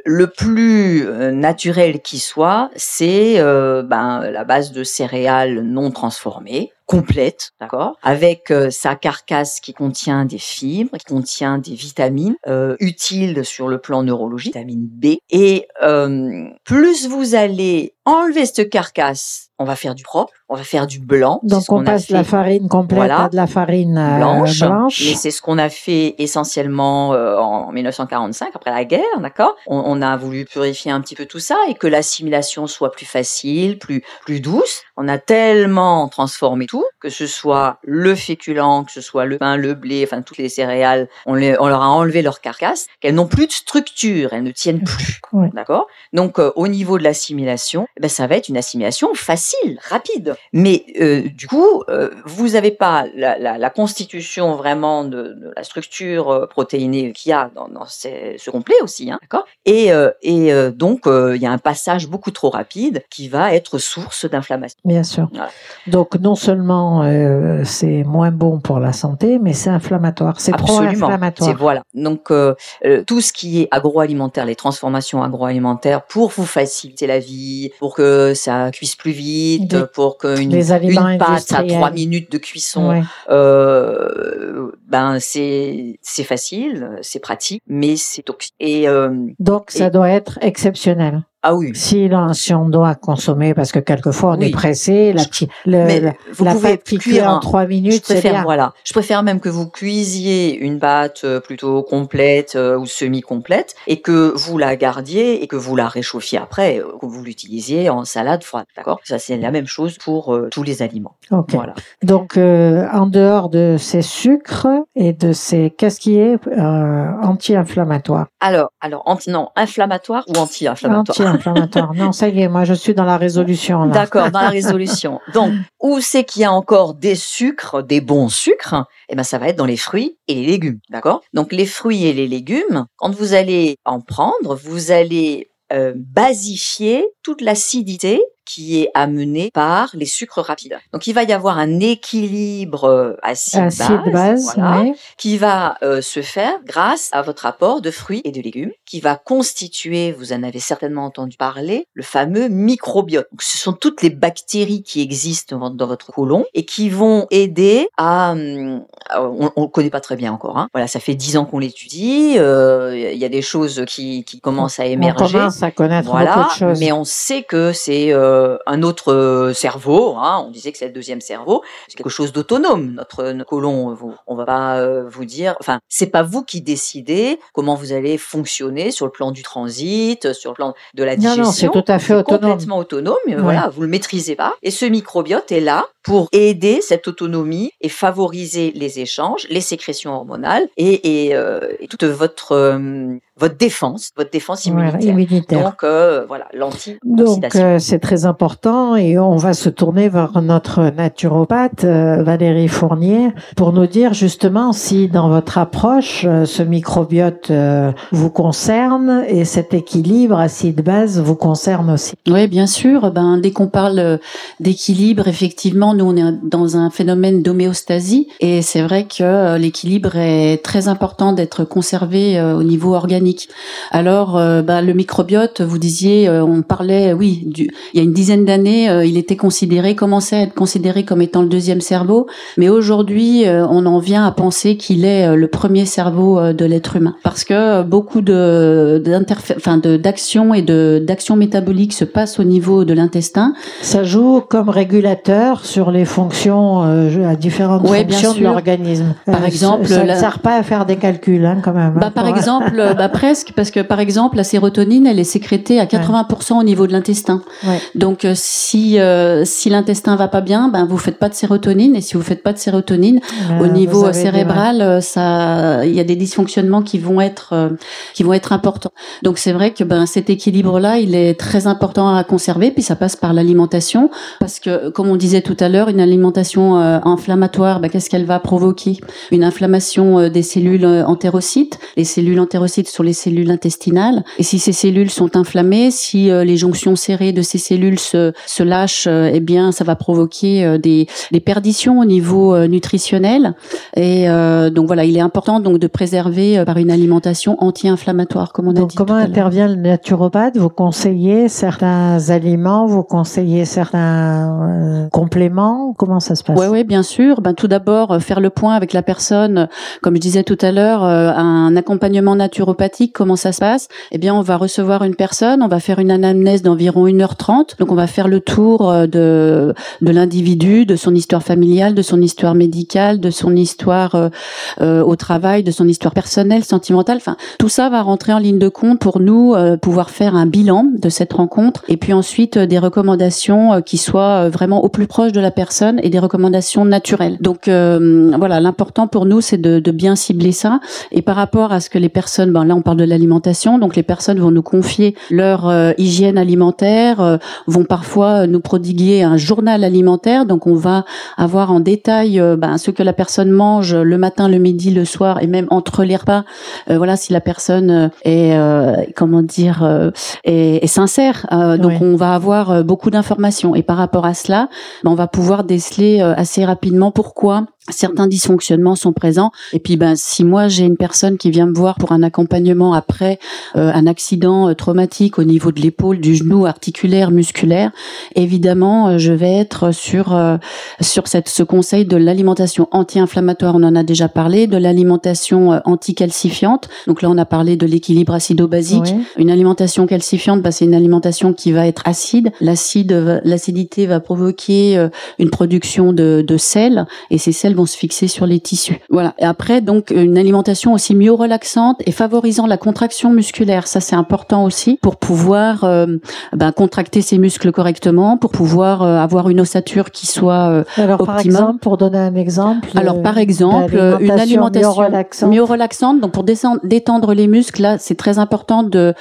S2: le plus euh, naturel qui soit, c'est euh, ben, la base de céréales non transformées complète, d'accord, avec euh, sa carcasse qui contient des fibres, qui contient des vitamines euh, utiles sur le plan neurologique, vitamine B. Et euh, plus vous allez enlever cette carcasse, on va faire du propre, on va faire du blanc.
S1: Donc on passe de la farine complète
S2: Voilà.
S1: à de la farine euh,
S2: blanche,
S1: blanche.
S2: mais c'est ce qu'on a fait essentiellement euh, en 1945 après la guerre, d'accord? On, on a voulu purifier un petit peu tout ça et que l'assimilation soit plus facile, plus plus douce. On a tellement transformé tout, que ce soit le féculent, que ce soit le pain, le blé, enfin toutes les céréales, on, les, on leur a enlevé leur carcasse, qu'elles n'ont plus de structure, elles ne tiennent plus, d'accord? Donc euh, au niveau de l'assimilation, ben ça va être une assimilation facile, rapide. Mais euh, du coup, euh, vous n'avez pas la, la, la constitution vraiment de, de la structure euh, protéinée qu'il y a dans, dans ces- ce complet aussi, hein, d'accord? Et, euh, et euh, donc euh, il y a un passage beaucoup trop rapide qui va être source d'inflammation.
S1: Bien sûr.
S2: Voilà.
S1: Donc non seulement euh, c'est moins bon pour la santé, mais c'est inflammatoire. C'est pro-inflammatoire.
S2: voilà. Donc tout ce qui est agroalimentaire, les transformations agroalimentaires pour vous faciliter la vie, pour que ça cuise plus vite,
S1: Des-
S2: pour qu'une une pâte à trois minutes de cuisson,
S1: Ouais.
S2: euh, ben c'est c'est facile, c'est pratique, mais c'est toxique. Et euh,
S1: Donc ça
S2: Et-
S1: doit être exceptionnel.
S2: Ah oui.
S1: Si, si on doit consommer, parce que quelquefois on
S2: Oui.
S1: est pressé, la, petite- le,
S2: vous
S1: la
S2: pouvez cuire
S1: en trois minutes, c'est
S2: préfère
S1: bien.
S2: voilà, je préfère même que vous cuisiez une pâte euh, plutôt complète euh, ou semi-complète et que vous la gardiez et que vous la réchauffiez après, euh, que vous l'utilisiez en salade froide, d'accord? Ça c'est la même chose pour euh, tous les aliments.
S1: Ok.
S2: Voilà.
S1: Donc, euh, en dehors de ces sucres et de ces, qu'est-ce qui est euh, anti-inflammatoire?
S2: Alors, alors anti non, inflammatoire ou anti-inflammatoire
S1: Non, ça y est, moi je suis dans la résolution.
S2: D'accord, dans la résolution. Donc, où c'est qu'il y a encore des sucres, des bons sucres Eh ben, ça va être dans les fruits et les légumes, d'accord? Donc, les fruits et les légumes, quand vous allez en prendre, vous allez euh, basifier toute l'acidité qui est amenée par les sucres rapides. Donc, il va y avoir un équilibre euh, acide,
S1: Acide base,
S2: voilà,
S1: ouais.
S2: qui va euh, se faire grâce à votre apport de fruits et de légumes, qui va constituer, vous en avez certainement entendu parler, le fameux microbiote. Donc, ce sont toutes les bactéries qui existent dans, votre côlon et qui vont aider à... hum, on ne le connaît pas très bien encore. Hein. Voilà, ça fait dix ans qu'on l'étudie. euh, Il y a des choses qui, qui commencent à
S1: On
S2: émerger.
S1: commence à connaître
S2: Voilà,
S1: beaucoup de choses.
S2: mais on sait que c'est euh, un autre euh, cerveau. Hein, on disait que c'est le deuxième cerveau. C'est quelque chose d'autonome. Notre, notre côlon, vous- on va pas euh, vous dire. Enfin, c'est pas vous qui décidez comment vous allez fonctionner sur le plan du transit, sur le plan de la
S1: Non,
S2: digestion.
S1: non, c'est tout à fait autonome.
S2: complètement autonome. mais
S1: Ouais.
S2: Voilà, vous le maîtrisez pas. Et ce microbiote est là pour aider cette autonomie et favoriser les échanges, les sécrétions hormonales et, et, euh, et toute votre euh, votre défense, votre défense
S1: Voilà,
S2: immunitaire.
S1: immunitaire.
S2: Donc euh, voilà,
S1: Donc
S2: l'anti-oxydation.
S1: euh, c'est très important et on va se tourner vers notre naturopathe euh, Valérie Fournier pour nous dire justement si dans votre approche euh, ce microbiote euh, vous concerne et cet équilibre acide-base vous concerne aussi.
S4: Oui, bien sûr. Ben, dès qu'on parle d'équilibre, effectivement, nous, on est dans un phénomène d'homéostasie. Et c'est vrai que euh, l'équilibre est très important d'être conservé euh, au niveau organique. Alors, euh, ben, le microbiote, vous disiez, on parlait, oui, il y a une dizaine d'années, il était considéré, commençait à être considéré comme étant le deuxième cerveau. Mais aujourd'hui, on en vient à penser qu'il est le premier cerveau de l'être humain. Parce que beaucoup de, enfin, d'actions et d'actions métaboliques se passent au niveau de l'intestin.
S1: Ça joue comme régulateur sur sur les fonctions, euh, à différentes fonctions de l'organisme.
S4: Par exemple,
S1: ça ne sert pas à faire des calculs, hein, quand même.
S4: Bah,
S1: hein,
S4: par exemple, bah, presque, parce que par exemple, la sérotonine, elle est sécrétée à 80% au niveau de l'intestin.
S1: Ouais.
S4: Donc, si si l'intestin va pas bien, ben vous faites pas de sérotonine, et si vous faites pas de sérotonine, au niveau cérébral, ça, il y a des dysfonctionnements qui vont être qui vont être importants. Donc, c'est vrai que ben cet équilibre-là, il est très important à conserver, puis ça passe par l'alimentation, parce que comme on disait tout à l'heure, une alimentation euh, inflammatoire, bah, qu'est-ce qu'elle va provoquer? Une inflammation euh, des cellules euh, entérocytes. Les cellules entérocytes sont les cellules intestinales, et si ces cellules sont inflammées, si les jonctions serrées de ces cellules se, se lâchent, eh bien, ça va provoquer des, des perditions au niveau nutritionnel. Et donc voilà, il est important donc de préserver par une alimentation anti-inflammatoire, comme on a dit.
S1: Comment intervient le naturopathe? Vous conseillez certains aliments, vous conseillez certains euh, Comment ça se passe?
S4: Oui, bien sûr. Ben, tout d'abord, euh, faire le point avec la personne, comme je disais tout à l'heure, euh, un accompagnement naturopathique, comment ça se passe? Eh bien, on va recevoir une personne, on va faire une anamnèse d'environ 1h30. Donc, on va faire le tour de, de l'individu, de son histoire familiale, de son histoire médicale, de son histoire euh, au travail, de son histoire personnelle, sentimentale. Enfin, tout ça va rentrer en ligne de compte pour nous pouvoir faire un bilan de cette rencontre et puis ensuite des recommandations qui soient vraiment au plus proche de la personne et des recommandations naturelles. Donc euh, voilà, l'important pour nous c'est de, de, bien cibler ça. Et par rapport à ce que les personnes, ben là on parle de l'alimentation, donc les personnes vont nous confier leur euh, hygiène alimentaire, euh, vont parfois nous prodiguer un journal alimentaire. Donc on va avoir en détail ben, ce que la personne mange le matin, le midi, le soir et même entre les repas. voilà, si la personne est comment dire est, est sincère. donc on va avoir beaucoup d'informations. Et par rapport à cela, ben, on va pouvoir déceler euh, assez rapidement. Pourquoi? Certains dysfonctionnements sont présents. Et puis, ben, si moi j'ai une personne qui vient me voir pour un accompagnement après euh, un accident euh, traumatique au niveau de l'épaule, du genou, articulaire, musculaire, évidemment, euh, je vais être sur sur cette ce conseil de l'alimentation anti-inflammatoire. On en a déjà parlé, de l'alimentation anti-calcifiante. Donc là, on a parlé de l'équilibre acido-basique. Une alimentation calcifiante, ben, c'est une alimentation qui va être acide. L'acide, l'acidité va provoquer une production de, de sel, et ces vont se fixer sur les tissus. Voilà. Et après, donc, une alimentation aussi mieux relaxante et favorisant la contraction musculaire. Ça, c'est important aussi pour pouvoir euh, ben, contracter ses muscles correctement, pour pouvoir euh, avoir une ossature qui soit euh,
S1: Alors, par exemple, pour donner un exemple.
S4: Alors, par exemple, une alimentation mieux relaxante. mieux relaxante. Donc, pour détendre les muscles, là, c'est très important de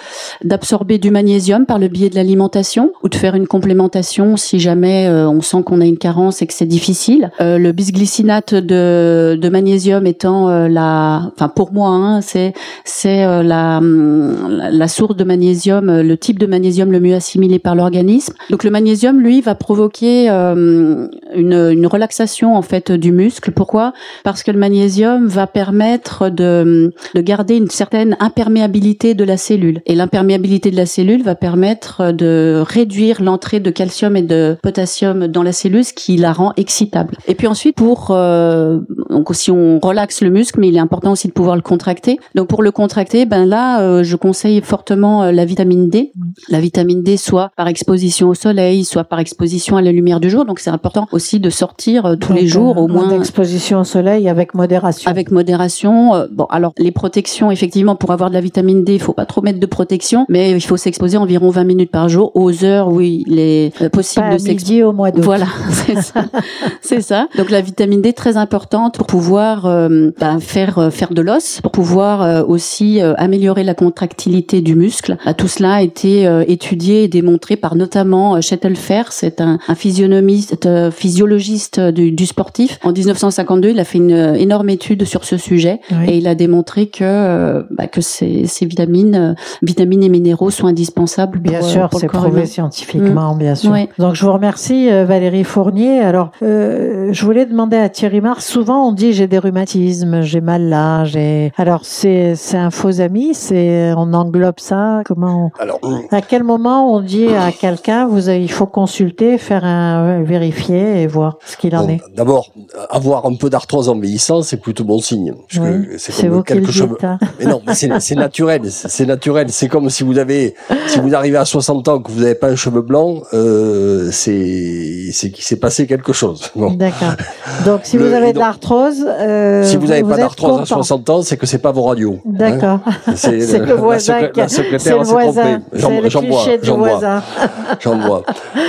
S4: d'absorber du magnésium par le biais de l'alimentation ou de faire une complémentation si jamais on sent qu'on a une carence et que c'est difficile. le bisglycinate de, de magnésium étant euh, la, enfin pour moi, hein, c'est c'est euh, la, la source de magnésium, euh, le type de magnésium le mieux assimilé par l'organisme. Donc le magnésium, lui, va provoquer une, une relaxation en fait du muscle. Pourquoi? Parce que le magnésium va permettre de, de garder une certaine imperméabilité de la cellule. Et l'imperméabilité de la cellule va permettre de réduire l'entrée de calcium et de potassium dans la cellule, ce qui la rend excitable. Et puis ensuite, pour donc si on relaxe le muscle, mais il est important aussi de pouvoir le contracter. Donc pour le contracter, ben là, euh, je conseille fortement euh, la vitamine D. La vitamine D, soit par exposition au soleil, soit par exposition à la lumière du jour. Donc c'est important aussi de sortir tous les jours au moins.
S1: D'exposition au soleil avec modération.
S4: Avec modération. bon, alors les protections, effectivement, pour avoir de la vitamine D, il faut pas trop mettre de protection, mais il faut s'exposer environ 20 minutes par jour aux heures où il est possible de
S1: s'exposer. au mois d'août.
S4: Voilà, c'est ça. c'est ça. Donc la vitamine D très importante pour pouvoir euh, bah, faire euh, faire de l'os, pour pouvoir euh, aussi améliorer la contractilité du muscle. Bah, tout cela a été étudié et démontré par notamment Schettelfer, c'est un, un physionomiste, physiologiste du, du, sportif. En 1952, il a fait une énorme étude sur ce sujet et il a démontré que bah, que ces, ces vitamines, vitamines et minéraux sont indispensables.
S1: Bien sûr, c'est prouvé scientifiquement, mmh. bien sûr. Donc je vous remercie Valérie Fournier. Alors je voulais demander à Thierry Souvent on dit j'ai des rhumatismes, j'ai mal là, j'ai. Alors c'est c'est un faux ami, c'est on englobe ça. Comment
S3: Alors,
S1: À quel moment on dit à quelqu'un vous il faut consulter, faire un vérifier et voir ce qu'il en
S3: bon,
S1: est?
S3: d'abord, avoir un peu d'arthrose en vieillissant, c'est plutôt bon signe. Parce
S1: Oui,
S3: que
S1: C'est qui
S3: quelque chose.
S1: dites. hein.
S3: Mais non, c'est naturel, c'est c'est naturel. C'est comme si vous avez, si vous arrivez à 60 ans que vous n'avez pas un cheveu blanc, euh, c'est c'est qu'il s'est passé quelque chose. Bon.
S1: D'accord. Donc si
S3: Le-
S1: vous avez de l'arthrose, euh,
S3: si vous n'avez pas d'arthrose à
S1: content.
S3: 60 ans, c'est que c'est pas vos radios. hein.
S1: D'accord.
S3: C'est
S1: C'est le
S3: la
S1: voisin
S3: la secrétaire
S1: le
S3: s'est
S1: voisin.
S3: trompée. J'en-
S1: C'est le
S3: j'en
S1: du
S3: j'en.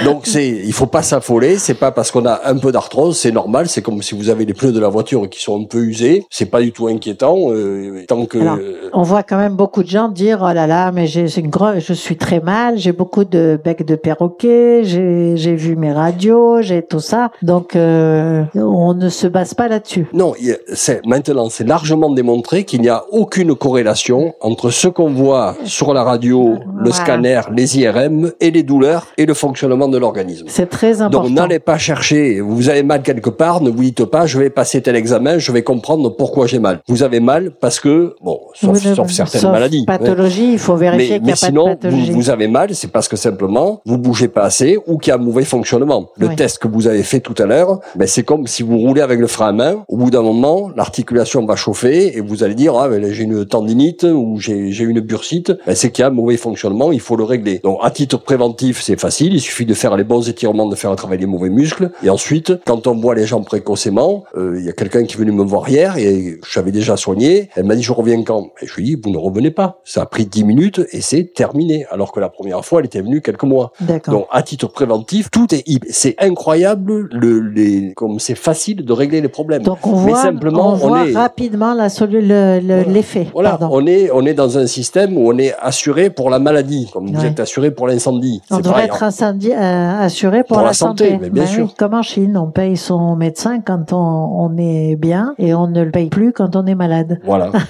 S3: Donc c'est, il faut pas s'affoler. C'est pas parce qu'on a un peu d'arthrose, c'est normal. C'est comme si vous avez les pneus de la voiture qui sont un peu usés. C'est pas du tout inquiétant euh, tant que.
S1: Alors, On voit quand même beaucoup de gens dire oh là là mais j'ai une gro- je suis très mal j'ai beaucoup de bec de perroquet j'ai j'ai vu mes radios j'ai tout ça donc euh, on ne se base pas là-dessus
S3: Non, c'est maintenant c'est largement démontré qu'il n'y a aucune corrélation entre ce qu'on voit sur la radio, le
S1: Voilà.
S3: scanner, les IRM et les douleurs et le fonctionnement de l'organisme.
S1: c'est très important
S3: Donc n'allez pas chercher, vous avez mal quelque part, ne vous dites pas je vais passer tel examen, je vais comprendre pourquoi j'ai mal. Vous avez mal parce que, bon, sauf,
S1: Vous
S3: sauf certaines
S1: sauf
S3: maladies. hein.
S1: pathologie il faut vérifier qu'il n'y a
S3: sinon,
S1: pas de
S3: vous,
S1: pathologie
S3: vous avez mal, c'est parce que simplement, vous bougez pas assez ou qu'il y a un mauvais fonctionnement. Le
S1: Oui.
S3: test que vous avez fait tout à l'heure, ben, c'est comme si vous roulez avec le frein à main. Au bout d'un moment, l'articulation va chauffer et vous allez dire, ah, ben, j'ai une tendinite ou j'ai une bursite. Ben, c'est qu'il y a un mauvais fonctionnement, il faut le régler. Donc, à titre préventif, c'est facile. Il suffit de faire les bons étirements, de faire travailler les mauvais muscles. Et ensuite, quand on voit les gens précocement, euh, il y a quelqu'un qui est venu me voir hier et je savais déjà soigné. Elle m'a dit, je reviens quand? Et je lui ai dit, vous ne revenez pas. Ça a pris 10 minutes et c'est terminé. Alors que la première fois, elle était venue quelques mois. Donc, à titre préventif, tout est, c'est incroyable le, les, comme c'est facile de régler les problèmes.
S1: donc on
S3: Mais
S1: voit
S3: simplement,
S1: on voit
S3: est-
S1: rapidement le- l'effet
S3: voilà, on est, on est dans un système où on est assuré pour la maladie, comme vous êtes assuré pour l'incendie.
S1: on devrait être incendie- euh, assuré pour,
S3: Pour
S1: la,
S3: santé, mais bien
S1: Ben
S3: sûr.
S1: oui, comme en Chine, on paye son médecin quand on, on est bien et on ne le paye plus quand on est malade.
S3: Voilà.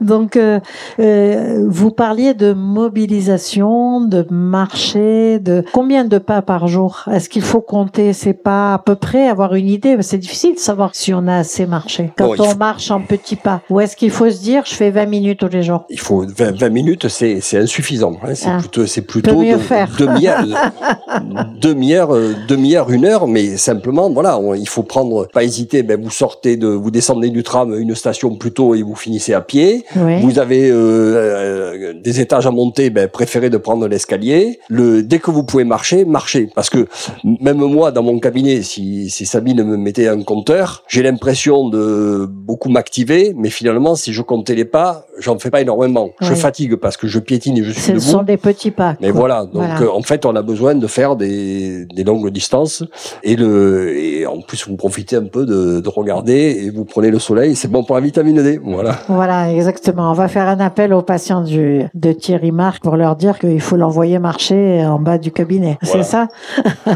S1: Donc, euh, euh, vous parliez de mobilisation, de marché, de combien de pas par jour? Est-ce qu'il faut compter C'est pas à peu près? Avoir une idée C'est difficile de savoir si on a assez marché quand
S3: Bon,
S1: on
S3: faut-
S1: marche en petits pas. Ou est-ce qu'il faut se dire je fais 20 minutes tous les jours?
S3: Il faut 20, 20 minutes, c'est insuffisant. hein. C'est
S1: Ah.
S3: plutôt, c'est plutôt de-
S1: faire.
S3: demi-heure, demi-heure, euh, demi-heure, une heure, mais simplement, voilà, on- il faut prendre, pas hésiter. Ben vous sortez de, vous descendez du tram une station plus tôt et vous finissez à pied.
S1: Oui.
S3: Vous avez euh, euh, des étages à monter, ben, préférez de prendre l'escalier. Le, dès que vous pouvez marcher, marchez. Parce que même moi, dans mon cabinet, si, si Sabine me mettait un compteur, j'ai l'impression de beaucoup m'activer, mais finalement, si je comptais les pas, j'en fais pas énormément. Je fatigue parce que je piétine et je suis
S1: Ce
S3: debout.
S1: sont des petits pas.
S3: Mais voilà, donc
S1: Voilà.
S3: euh, en fait, on a besoin de faire des, des longues distances et le et en plus vous profitez un peu de, de regarder et vous prenez le soleil, c'est bon pour la vitamine D. Voilà.
S1: Voilà, exactement. On va faire un appel aux patients du, de Thierry Marc pour leur dire qu'il faut l'envoyer marcher en bas du cabinet.
S3: Voilà.
S1: C'est ça?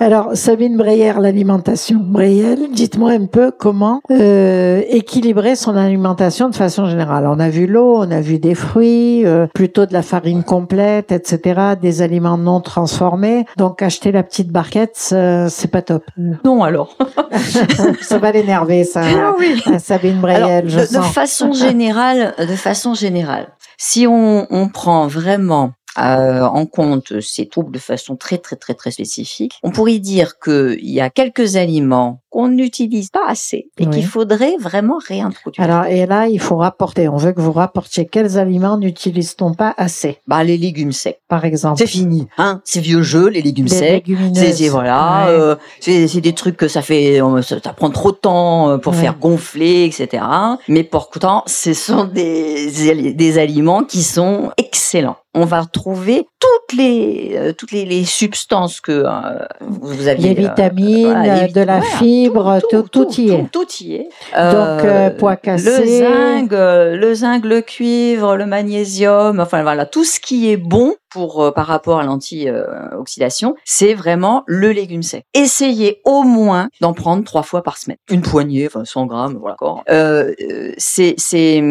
S1: Alors, Sabine Breyer, l'alimentation. Breyer, dites-moi un peu comment euh, équilibrer son alimentation de façon générale. On a vu l'eau, on a vu des fruits, euh, plutôt de la farine complète, etc., des aliments non transformés. Donc, acheter la petite barquette, c'est pas top.
S2: Non, alors.
S1: ça va l'énerver, ça,
S2: Ah oui.
S1: à Sabine
S2: Alors,
S1: je
S2: de, de
S1: sens.
S2: façon générale, de façon générale, si on, on prend vraiment euh, en compte ces troubles de façon très très très très spécifique, on pourrait dire qu'il y a quelques aliments qu'on n'utilise pas assez et
S1: Oui.
S2: qu'il faudrait vraiment réintroduire.
S1: Alors, et là, il faut rapporter. On veut que vous rapportiez quels aliments n'utilise-t-on pas assez,
S2: bah, les légumes secs,
S1: par exemple.
S2: c'est fini, hein, c'est vieux jeu, les légumes
S1: Des
S2: secs. C'est c'est- voilà,
S1: Ouais.
S2: euh, c'est c'est des trucs que ça fait, euh, ça, ça prend trop de temps euh, pour
S1: Ouais.
S2: faire gonfler, etc. Mais pourtant, ce sont des des aliments qui sont excellents. On va retrouver toutes les euh, toutes les, les substances que euh, vous aviez.
S1: Les
S2: euh,
S1: vitamines,
S2: voilà, les
S1: de la
S2: vit- voilà,
S1: fibre, tout, tout, y est.
S2: Tout, tout y est.
S1: Donc, euh, pois
S2: Le
S1: cassés.
S2: zinc, euh, le zinc, le cuivre, le magnésium, enfin voilà, tout ce qui est bon pour euh, par rapport à l'anti-oxydation, c'est vraiment le légume sec. Essayez au moins d'en prendre trois fois par semaine, une poignée, enfin 100 grammes, voilà. Euh, c'est c'est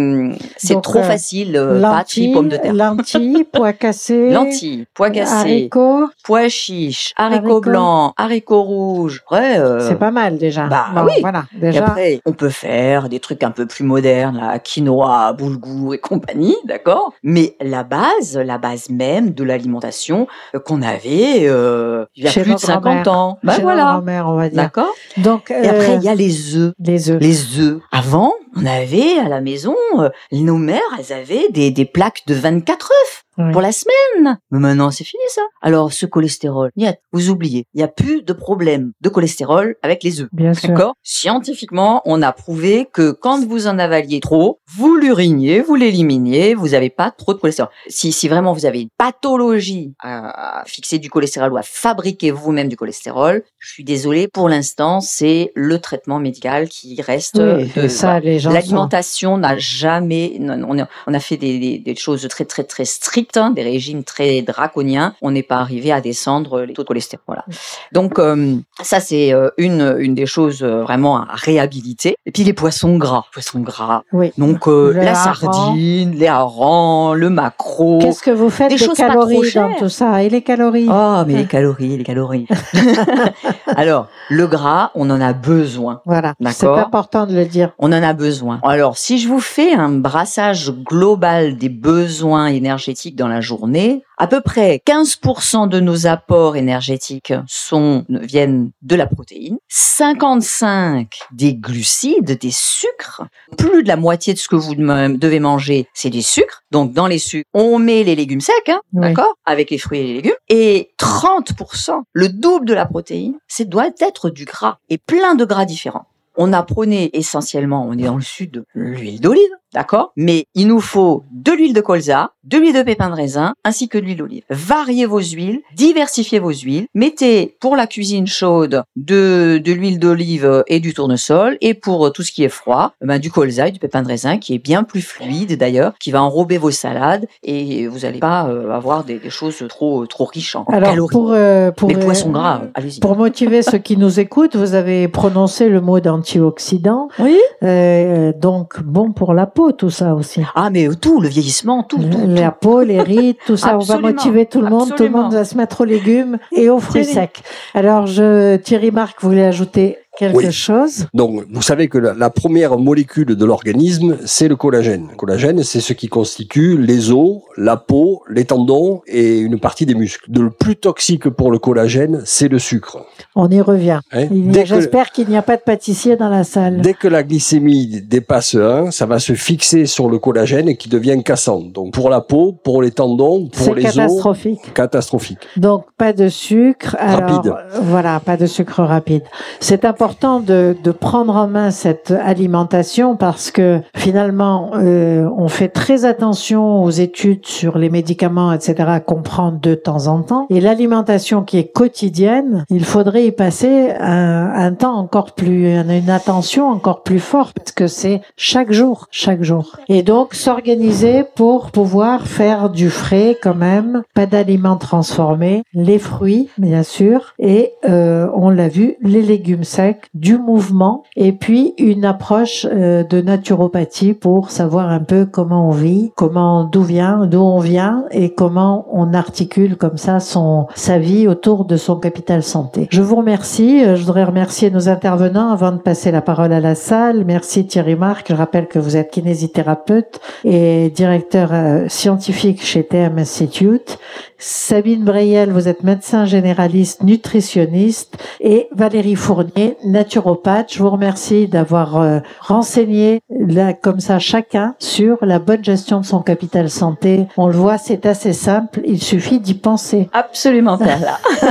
S2: c'est trop
S1: euh,
S2: facile. Euh, pâtes, pommes de terre.
S1: Lentilles, pois cassés.
S2: Lentilles, pois cassés.
S1: Haricots.
S2: Pois chiches, haricots, blancs, haricots rouges.
S1: Ouais, c'est pas mal déjà.
S2: Bah oui. Voilà. Déjà. Et après, on peut faire des trucs un peu plus modernes, la quinoa, boulgour et compagnie, d'accord? Mais la base, la base même de l'alimentation qu'on avait euh, il y a plus de 50 ans.
S1: Chez voilà. Mère, on va dire.
S2: D'accord. Donc et après il y a les œufs.
S1: Les œufs.
S2: Les œufs. Avant, on avait à la maison, euh, nos mères, elles avaient des, des plaques de 24 œufs pour la semaine. Mais maintenant, c'est fini ça. Alors, ce cholestérol, vous oubliez, il n'y a plus de problème de cholestérol avec les œufs.
S1: Bien
S2: sûr. Scientifiquement, on a prouvé que quand vous en avaliez trop, vous l'uriniez, vous l'éliminiez, vous n'avez pas trop de cholestérol. Si, si vraiment vous avez une pathologie à fixer du cholestérol ou à fabriquer vous-même du cholestérol, je suis désolée, pour l'instant, c'est le traitement médical qui reste.
S1: de, ça, les gens
S2: L'alimentation n'a jamais, on a, on a fait des, des, des choses très très très strictes Des régimes très draconiens, on n'est pas arrivé à descendre les taux de cholestérol. Voilà. Donc euh, ça c'est euh, une une des choses euh, vraiment à réhabiliter. Et puis les poissons gras, poissons gras.
S1: Oui.
S2: Donc la sardine, les harengs, le maquereau.
S1: Qu'est-ce que vous faites des, calories dans tout ça Et les calories?
S2: Oh mais les calories, les calories. Alors le gras, on en a besoin.
S1: Voilà. C'est important de le dire.
S2: On en a besoin. Alors si je vous fais un brassage global des besoins énergétiques dans la journée. À peu près 15% de nos apports énergétiques sont, viennent de la protéine, 55 des glucides, des sucres. Plus de la moitié de ce que vous devez manger, c'est des sucres. Donc dans les sucres, on met les légumes secs, hein, d'accord, avec les fruits et les légumes. Et 30%, le double de la protéine, c'est doit être du gras et plein de gras différents. On apprenait essentiellement, on est dans le sud, l'huile d'olive, d'accord? Mais il nous faut de l'huile de colza, de l'huile de pépin de raisin, ainsi que de l'huile d'olive. Variez vos huiles, diversifiez vos huiles. Mettez pour la cuisine chaude de, de l'huile d'olive et du tournesol, et pour tout ce qui est froid, ben, du colza et du pépin de raisin, qui est bien plus fluide d'ailleurs, qui va enrober vos salades, et vous n'allez pas euh, avoir des, choses trop trop riches en
S1: Alors,
S2: calories.
S1: Pour, euh, pour
S2: Les poissons gras, allez-y.
S1: Pour motiver ceux qui nous écoutent, vous avez prononcé le mot d'antioxydant.
S2: Oui.
S1: Euh, donc bon pour la peau tout ça aussi.
S2: Ah, mais tout, le vieillissement, tout. tout
S1: la peau, les rides, tout ça. on va motiver tout le monde. Tout le monde va se mettre aux légumes et aux fruits secs. Alors, je, Thierry Marc voulait ajouter quelque chose.
S3: Donc, vous savez que la, première molécule de l'organisme, c'est le collagène. Le collagène, c'est ce qui constitue les os, la peau, les tendons et une partie des muscles. Le plus toxique pour le collagène, c'est le sucre.
S1: On y revient. Hein? J'espère qu'il n'y a pas de pâtissier dans la salle.
S3: Dès que la glycémie dépasse 1, ça va se fixer sur le collagène qui devient cassant. Donc, pour la peau, pour les tendons, pour les os.
S1: catastrophique.
S3: Catastrophique.
S1: Donc, pas de sucre.
S3: rapide.
S1: Voilà, pas de sucre rapide. C'est important important de, de, prendre en main cette alimentation parce que finalement, euh, on fait très attention aux études sur les médicaments, etc., qu'on prend de temps en temps. Et l'alimentation qui est quotidienne, il faudrait y passer un, un temps encore plus, une attention encore plus forte parce que c'est chaque jour, chaque jour. Et donc s'organiser pour pouvoir faire du frais quand même, pas d'aliments transformés, les fruits bien sûr, et euh, on l'a vu, les légumes secs du mouvement et puis une approche euh, de naturopathie pour savoir un peu comment on vit, comment d'où vient, d'où on vient et comment on articule comme ça son sa vie autour de son capital santé. Je vous remercie, euh, je voudrais remercier nos intervenants avant de passer la parole à la salle. Merci Thierry Marc, je rappelle que vous êtes kinésithérapeute et directeur euh, scientifique chez TM Institute. Sabine Breyel, vous êtes médecin généraliste, nutritionniste et Valérie Fournier, naturopathe. Je vous remercie d'avoir euh, renseigné là, comme ça chacun sur la bonne gestion de son capital santé. On le voit, c'est assez simple. Il suffit d'y penser.
S2: Absolument,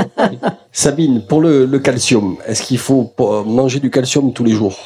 S3: Sabine, pour le, calcium, est-ce qu'il faut manger du calcium tous les jours?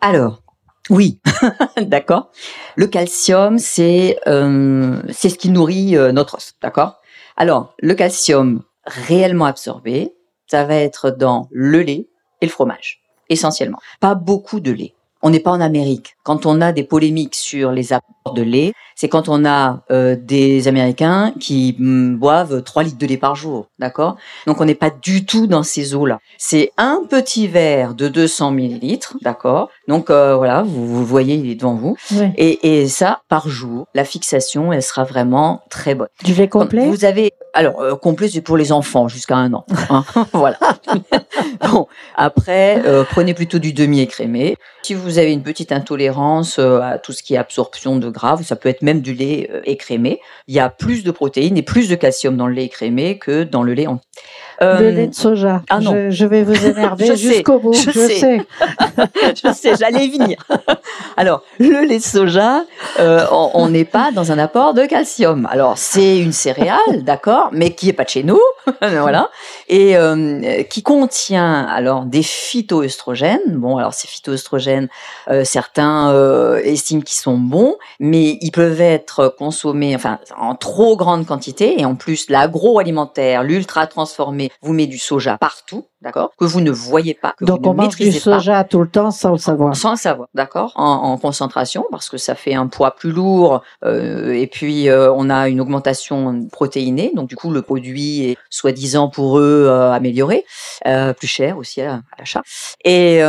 S2: Alors, oui, d'accord. Le calcium, c'est euh, c'est ce qui nourrit euh, notre os, d'accord? Alors, le calcium réellement absorbé, ça va être dans le lait le fromage essentiellement. Pas beaucoup de lait. on n'est pas en Amérique. Quand on a des polémiques sur les apports de lait, c'est quand on a euh, des Américains qui mm, boivent 3 litres de lait par jour, d'accord? Donc on n'est pas du tout dans ces eaux-là. C'est un petit verre de 200 millilitres, d'accord? Donc euh, voilà, vous, vous voyez, il est devant vous.
S1: Oui.
S2: Et, et ça, par jour, la fixation, elle sera vraiment très bonne.
S1: Du lait complet?
S2: Vous avez alors euh, complet c'est pour les enfants jusqu'à un an. hein. voilà. bon après prenez plutôt du demi écrémé. Si vous avez une petite intolérance à tout ce qui est absorption de gras, ça peut être même du lait euh, écrémé. Il y a plus de protéines et plus de calcium dans le lait écrémé que dans le lait en.
S1: Le
S2: Euh,
S1: lait de soja.
S2: ah non.
S1: Je, je vais vous énerver jusqu'au bout.
S2: je
S1: Je,
S2: sais.
S1: sais.
S2: je sais, j'allais y venir. Alors, le lait de soja, euh, on n'est pas dans un apport de calcium. Alors, c'est une céréale, d'accord, mais qui est pas de chez nous, voilà, et euh, qui contient alors des phytoœstrogènes. Bon, alors ces phytoœstrogènes, euh, certains estiment qu'ils sont bons, mais ils peuvent être consommés, enfin, en trop grande quantité, et en plus, l'agroalimentaire, l'ultra transformé, vous met du soja partout, d'accord, que vous ne voyez pas, que
S1: Donc
S2: vous
S1: on
S2: ne
S1: mange du
S2: maîtrisez pas.
S1: soja tout le temps sans le savoir.
S2: Sans le savoir, d'accord, en, en concentration, parce que ça fait un poids plus lourd, euh, et puis euh, on a une augmentation protéinée, donc du coup le produit est soi-disant pour eux euh, amélioré, plus cher aussi à, à l'achat. Et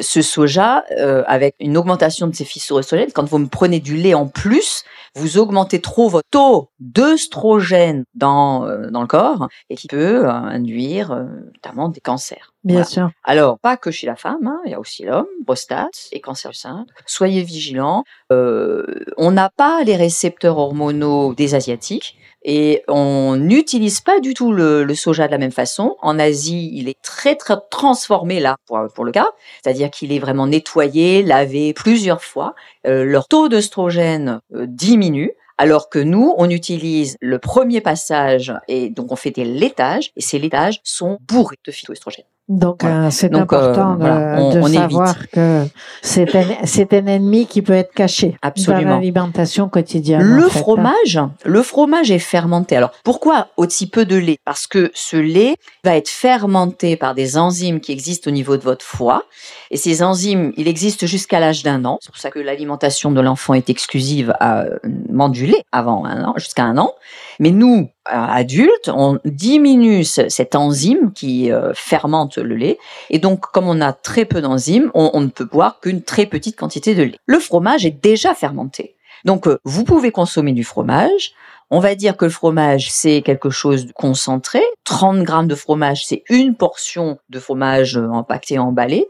S2: ce soja, avec une augmentation de ces phytoestrogènes, quand vous me prenez du lait en plus, vous augmentez trop votre taux d'œstrogène dans, euh, dans le corps, et qui peut euh, induire euh, notamment des cancers.
S1: Bien
S2: Voilà.
S1: sûr.
S2: Alors, pas que chez la femme, hein, il y a aussi l'homme, prostate et cancer du sein. Soyez vigilants. Euh, on n'a pas les récepteurs hormonaux des Asiatiques et on n'utilise pas du tout le, le soja de la même façon. En Asie, il est très, très transformé là, pour, pour le cas. C'est-à-dire qu'il est vraiment nettoyé, lavé plusieurs fois. Euh, leur taux d'œstrogène euh, diminue. Alors que nous, on utilise le premier passage et donc on fait des laitages et ces laitages sont bourrés de phytoestrogènes.
S1: Donc euh, c'est
S2: euh,
S1: important de,
S2: voilà, on-
S1: de
S2: on évite.
S1: savoir que c'est un, c'est un ennemi qui peut être caché
S2: Absolument.
S1: dans l'alimentation quotidienne.
S2: Le
S1: en fait, hein.
S2: fromage, le fromage est fermenté. Alors pourquoi aussi peu de lait? Parce que ce lait va être fermenté par des enzymes qui existent au niveau de votre foie. Et ces enzymes, il existe jusqu'à l'âge d'un an. C'est pour ça que l'alimentation de l'enfant est exclusive à euh, manger du lait avant un an, jusqu'à un an. Mais nous, euh, adultes, on diminue ce- cette enzyme qui euh, fermente le lait. Et donc, comme on a très peu d'enzymes, on, on ne peut boire qu'une très petite quantité de lait. Le fromage est déjà fermenté. Donc, euh, vous pouvez consommer du fromage. On va dire que le fromage, c'est quelque chose de concentré. 30 grammes de fromage, c'est une portion de fromage euh, empaqueté, emballé.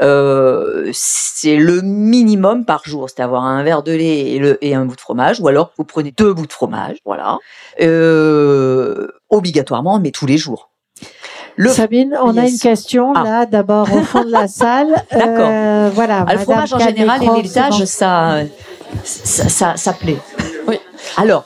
S2: Euh, c'est le minimum par jour, c'est avoir un verre de lait et, le, et un bout de fromage, ou alors vous prenez deux bouts de fromage, voilà. Euh, obligatoirement, mais tous les jours. Le,
S1: Sabine, on a une question
S2: Ah.
S1: là, d'abord au fond de la salle.
S2: D'accord.
S1: Euh, voilà.
S2: Ah, le fromage en général et
S1: bon.
S2: ça, ça, ça, ça plaît.
S5: Oui.
S2: Alors,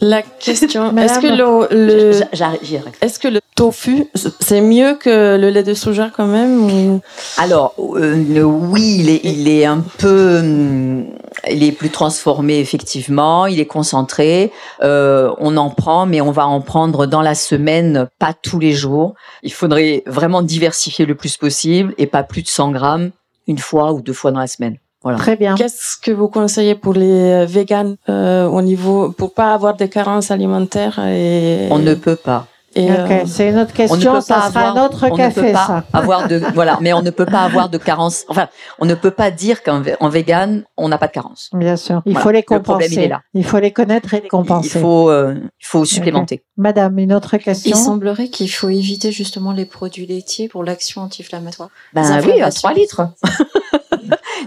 S5: La question,
S1: Madame.
S5: est-ce que le, le-
S2: j'a- j'arrive, j'y arrive.
S5: est-ce que le tofu, c'est mieux que le lait de soja quand même ou...
S2: Alors, euh, oui, il est, il est un peu, hum, il est plus transformé effectivement. Il est concentré. Euh, on en prend, mais on va en prendre dans la semaine, pas tous les jours. Il faudrait vraiment diversifier le plus possible et pas plus de 100 grammes une fois ou deux fois dans la semaine. Voilà.
S1: Très bien.
S5: Qu'est-ce que vous conseillez pour les véganes euh, au niveau pour pas avoir de carences alimentaires et
S2: On ne peut pas.
S5: et,
S1: Ok,
S5: euh,
S1: c'est une autre
S2: On ne
S1: question. Ça sera
S2: avoir,
S1: un autre
S2: on ne
S1: café,
S2: peut pas
S1: ça.
S2: avoir de, voilà, mais on ne peut pas avoir de carence. Enfin, on ne peut pas dire qu'en vegan, on n'a pas de carence.
S1: Bien sûr. Il
S2: Voilà.
S1: faut les
S2: Le problème,
S1: compenser.
S2: il est là.
S1: Il faut les connaître et les
S2: Il
S1: compenser.
S2: faut, euh, il faut supplémenter.
S1: Madame, une autre
S6: Il
S1: question.
S6: semblerait qu'il faut éviter justement les produits laitiers pour l'action anti-inflammatoire.
S2: Ben oui, à
S6: inflammations.
S2: 3 litres.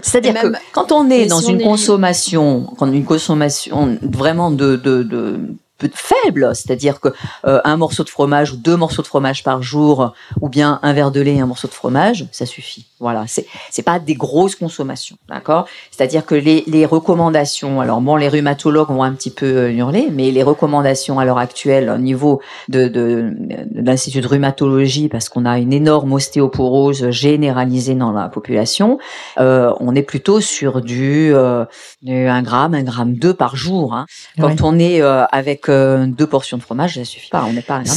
S2: C'est-à-dire que quand on est dans
S6: si
S2: une
S6: est-
S2: consommation, quand une consommation vraiment de, de, de peu faible, c'est-à-dire que euh, un morceau de fromage ou deux morceaux de fromage par jour, ou bien un verre de lait et un morceau de fromage, ça suffit. Voilà, c'est c'est pas des grosses consommations, d'accord? C'est-à-dire que les, les recommandations, alors bon, les rhumatologues vont un petit peu euh, hurler, mais les recommandations à l'heure actuelle au niveau de, de, de l'institut de rhumatologie, parce qu'on a une énorme ostéoporose généralisée dans la population, euh, on est plutôt sur du, euh, du 1 gramme, 1 gramme 2 par jour. Hein. Quand
S1: Ouais.
S2: on est euh, avec euh, deux portions de fromage, ça suffit pas. On n'est pas à gramme.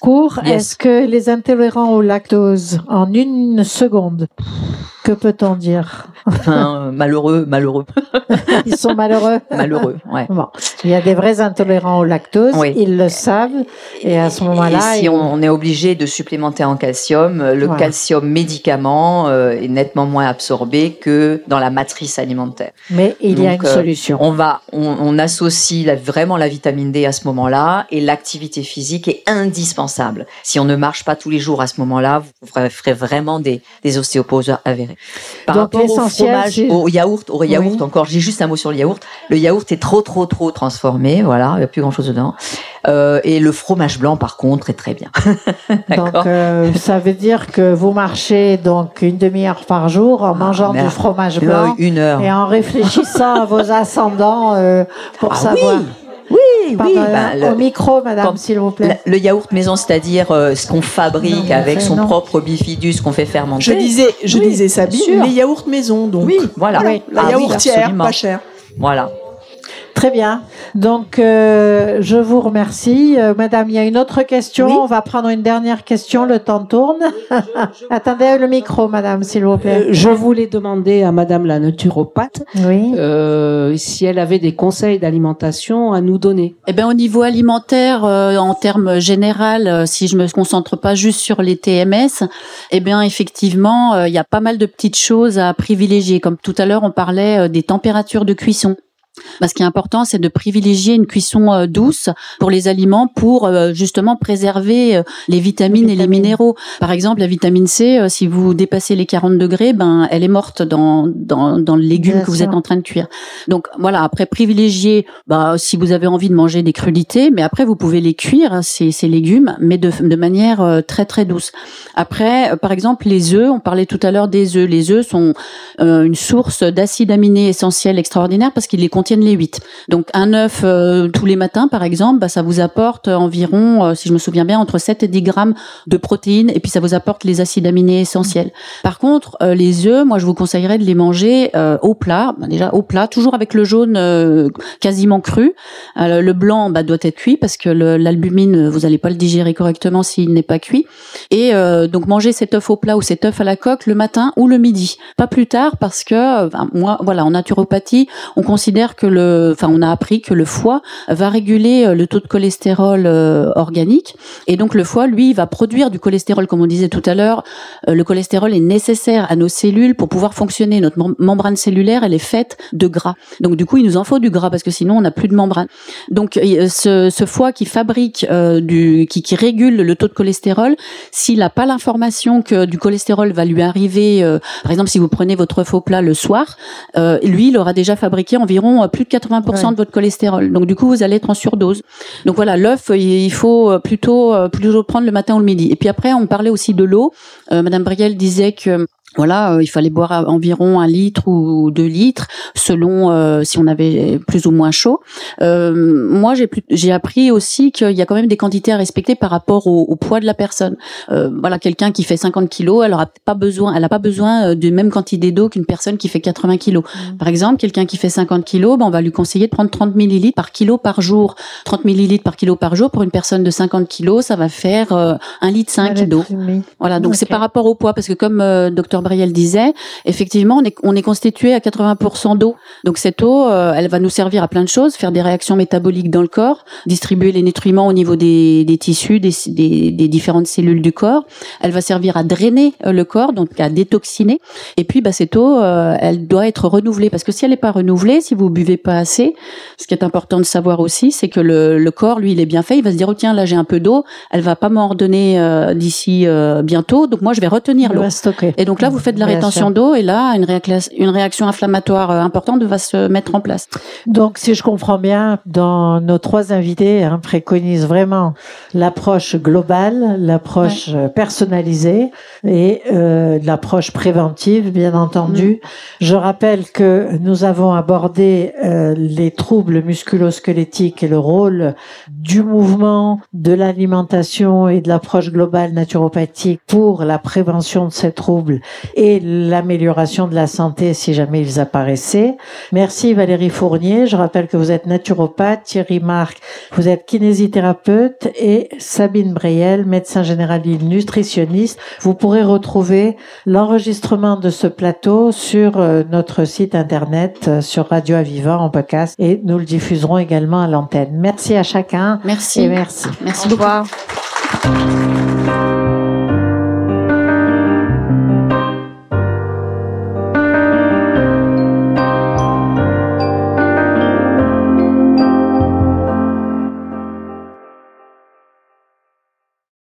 S1: Court.
S2: Yes.
S1: Est-ce que les intolérants au lactose, en une seconde, Que peut-on dire?
S2: Enfin, euh, malheureux, malheureux,
S1: Ils sont malheureux.
S2: malheureux. Ouais.
S1: Bon, il y a des vrais intolérants au lactose,
S2: Oui.
S1: ils le savent, et à ce moment-là,
S2: Et si
S1: ils-
S2: on, est obligé de supplémenter en calcium, euh, le
S1: Voilà.
S2: calcium médicament euh, est nettement moins absorbé que dans la matrice alimentaire.
S1: mais il y a une
S2: euh,
S1: solution.
S2: On va, on, on associe la- vraiment la vitamine D à ce moment-là et l'activité physique est indispensable. Si on ne marche pas tous les jours à ce moment-là, vous ferez vraiment des, des ostéoposes avérées. Par
S1: Donc,
S2: rapport au fromage, au yaourt, au yaourt
S1: Oui.
S2: encore, j'ai juste un mot sur le yaourt. Le yaourt est trop, trop, trop transformé, voilà, il n'y a plus grand-chose dedans. Euh, et le fromage blanc, par contre, est très bien.
S1: Donc, euh, ça veut dire que vous marchez donc une demi-heure par jour en mangeant
S2: mais
S1: du fromage
S2: Euh,
S1: blanc
S2: une heure.
S1: et en réfléchissant à vos ascendants pour
S2: Ah
S1: savoir.
S2: Oui, oui,
S1: Pardon,
S2: bah, le-
S1: Au micro, madame, s'il vous
S2: La-
S1: plaît.
S2: le yaourt maison, c'est-à-dire euh, ce qu'on fabrique
S1: Non,
S2: avec son
S1: non.
S2: propre bifidus qu'on fait fermenter.
S7: Je disais, je
S2: Oui,
S7: disais Sabine, les yaourts maison, donc.
S2: Oui, voilà.
S1: Oui.
S7: La
S2: Ah
S7: yaourtière, pas cher.
S2: Voilà.
S1: Très bien. Donc, euh, je vous remercie. Euh, madame, il y a une autre question.
S7: Oui.
S1: On va prendre une dernière question. Le temps tourne. Attendez le micro, madame, s'il vous plaît.
S8: Euh, je voulais demander à Madame la naturopathe
S1: Oui.
S8: euh, si elle avait des conseils d'alimentation à nous donner.
S4: Eh ben, au niveau alimentaire, euh, en termes général, euh, si je me concentre pas juste sur les TMS, eh bien, effectivement, euh, il y a pas mal de petites choses à privilégier. Comme tout à l'heure, on parlait euh, des températures de cuisson. Bah, ce qui est important, c'est de privilégier une cuisson euh, douce pour les aliments pour euh, justement préserver euh, les vitamines et les minéraux. Par exemple, la vitamine C, euh, si vous dépassez les 40 degrés, ben elle est morte dans dans, dans le légume
S1: Bien
S4: que vous êtes en train de cuire. Donc voilà, après privilégier, bah, si vous avez envie de manger des crudités, mais après vous pouvez les cuire hein, ces, ces légumes, mais de, de manière euh, très très douce. Après, euh, par exemple, les œufs, on parlait tout à l'heure des œufs. Les œufs sont euh, une source d'acides aminés essentiels extraordinaires parce qu'ils les contiennent les huit. Donc un œuf euh, tous les matins, par exemple, bah, ça vous apporte environ, euh, si je me souviens bien, entre 7 et 10 grammes de protéines et puis ça vous apporte les acides aminés essentiels. Par contre, euh, les œufs, moi je vous conseillerais de les manger au plat, Bah, déjà au plat, toujours avec le jaune quasiment cru. Le blanc bah, doit être cuit parce que l'albumine, vous n'allez pas le digérer correctement s'il n'est pas cuit. Et donc manger cet œuf au plat ou cet œuf à la coque le matin ou le midi, pas plus tard parce que moi, voilà, en naturopathie, on considère que le, enfin, on a appris que le foie va réguler euh, le taux de cholestérol euh, organique et donc le foie, lui, va produire du cholestérol, comme on disait tout à l'heure. Euh, le cholestérol est nécessaire à nos cellules pour pouvoir fonctionner. Notre mem- membrane cellulaire, elle est faite de gras. Donc du coup, il nous en faut du gras parce que sinon, on n'a plus de membrane. Donc ce, foie qui fabrique du, qui, qui régule le taux de cholestérol, s'il n'a pas l'information que du cholestérol va lui arriver, par exemple, si vous prenez votre faux plat le soir, lui, il aura déjà fabriqué environ euh, plus de 80%
S1: Ouais.
S4: de votre cholestérol. Donc du coup, vous allez être en surdose. Donc voilà, l'œuf, euh, il faut euh, plutôt plutôt prendre le matin ou le midi. Et puis après, on parlait aussi de l'eau. Euh, Madame Brielle disait que voilà, euh, il fallait boire environ un litre ou deux litres selon euh, si on avait plus ou moins chaud. Euh, moi, j'ai j'ai appris aussi qu'il y a quand même des quantités à respecter par rapport au, au poids de la personne. Euh, voilà, quelqu'un qui fait 50 kilos, elle aura pas besoin, elle a pas besoin euh, de même quantité d'eau qu'une personne qui fait 80 kilos. Par exemple, quelqu'un qui fait 50 kilos, ben, on va lui conseiller de prendre 30 millilitres par kilo par jour. 30 millilitres par kilo par jour pour une personne de 50 kilos, ça va faire euh, un litre 5 d'eau. Voilà, donc c'est par rapport au poids, parce que comme euh, Dr Briel disait, effectivement, on est, on est constitué à 80% d'eau. Donc cette eau, euh, elle va nous servir à plein de choses, faire des réactions métaboliques dans le corps, distribuer les nutriments au niveau des, des tissus, des, des, des différentes cellules du corps. Elle va servir à drainer euh, le corps, donc à détoxiner. Et puis, bah, cette eau, euh, elle doit être renouvelée, parce que si elle n'est pas renouvelée, si vous buvez pas assez, ce qui est important de savoir aussi, c'est que le, le corps, lui, il est bien fait. Il va se dire, oh tiens, là j'ai un peu d'eau, elle va pas m'en redonner euh, d'ici euh, bientôt, donc moi je vais retenir l'eau. Et donc là, vous faites de la rétention d'eau, et là, une, réaction inflammatoire euh, importante va se mettre en place.
S1: Donc, si je comprends bien, dans nos trois invités hein, préconisent vraiment l'approche globale, l'approche euh, personnalisée et euh, l'approche préventive, bien entendu. Je rappelle que nous avons abordé euh, les troubles musculo-squelettiques et le rôle du mouvement, de l'alimentation et de l'approche globale naturopathique pour la prévention de ces troubles et l'amélioration de la santé si jamais ils apparaissaient. Merci Valérie Fournier. Je rappelle que vous êtes naturopathe, Thierry Marc, vous êtes kinésithérapeute et Sabine Breyel, médecin généraliste nutritionniste. Vous pourrez retrouver l'enregistrement de ce plateau sur euh, notre site internet euh, sur Radio Aviva en podcast et nous le diffuserons également à l'antenne. Merci à chacun.
S4: Merci.
S1: Et merci.
S4: Merci
S6: Au
S4: beaucoup.
S6: revoir.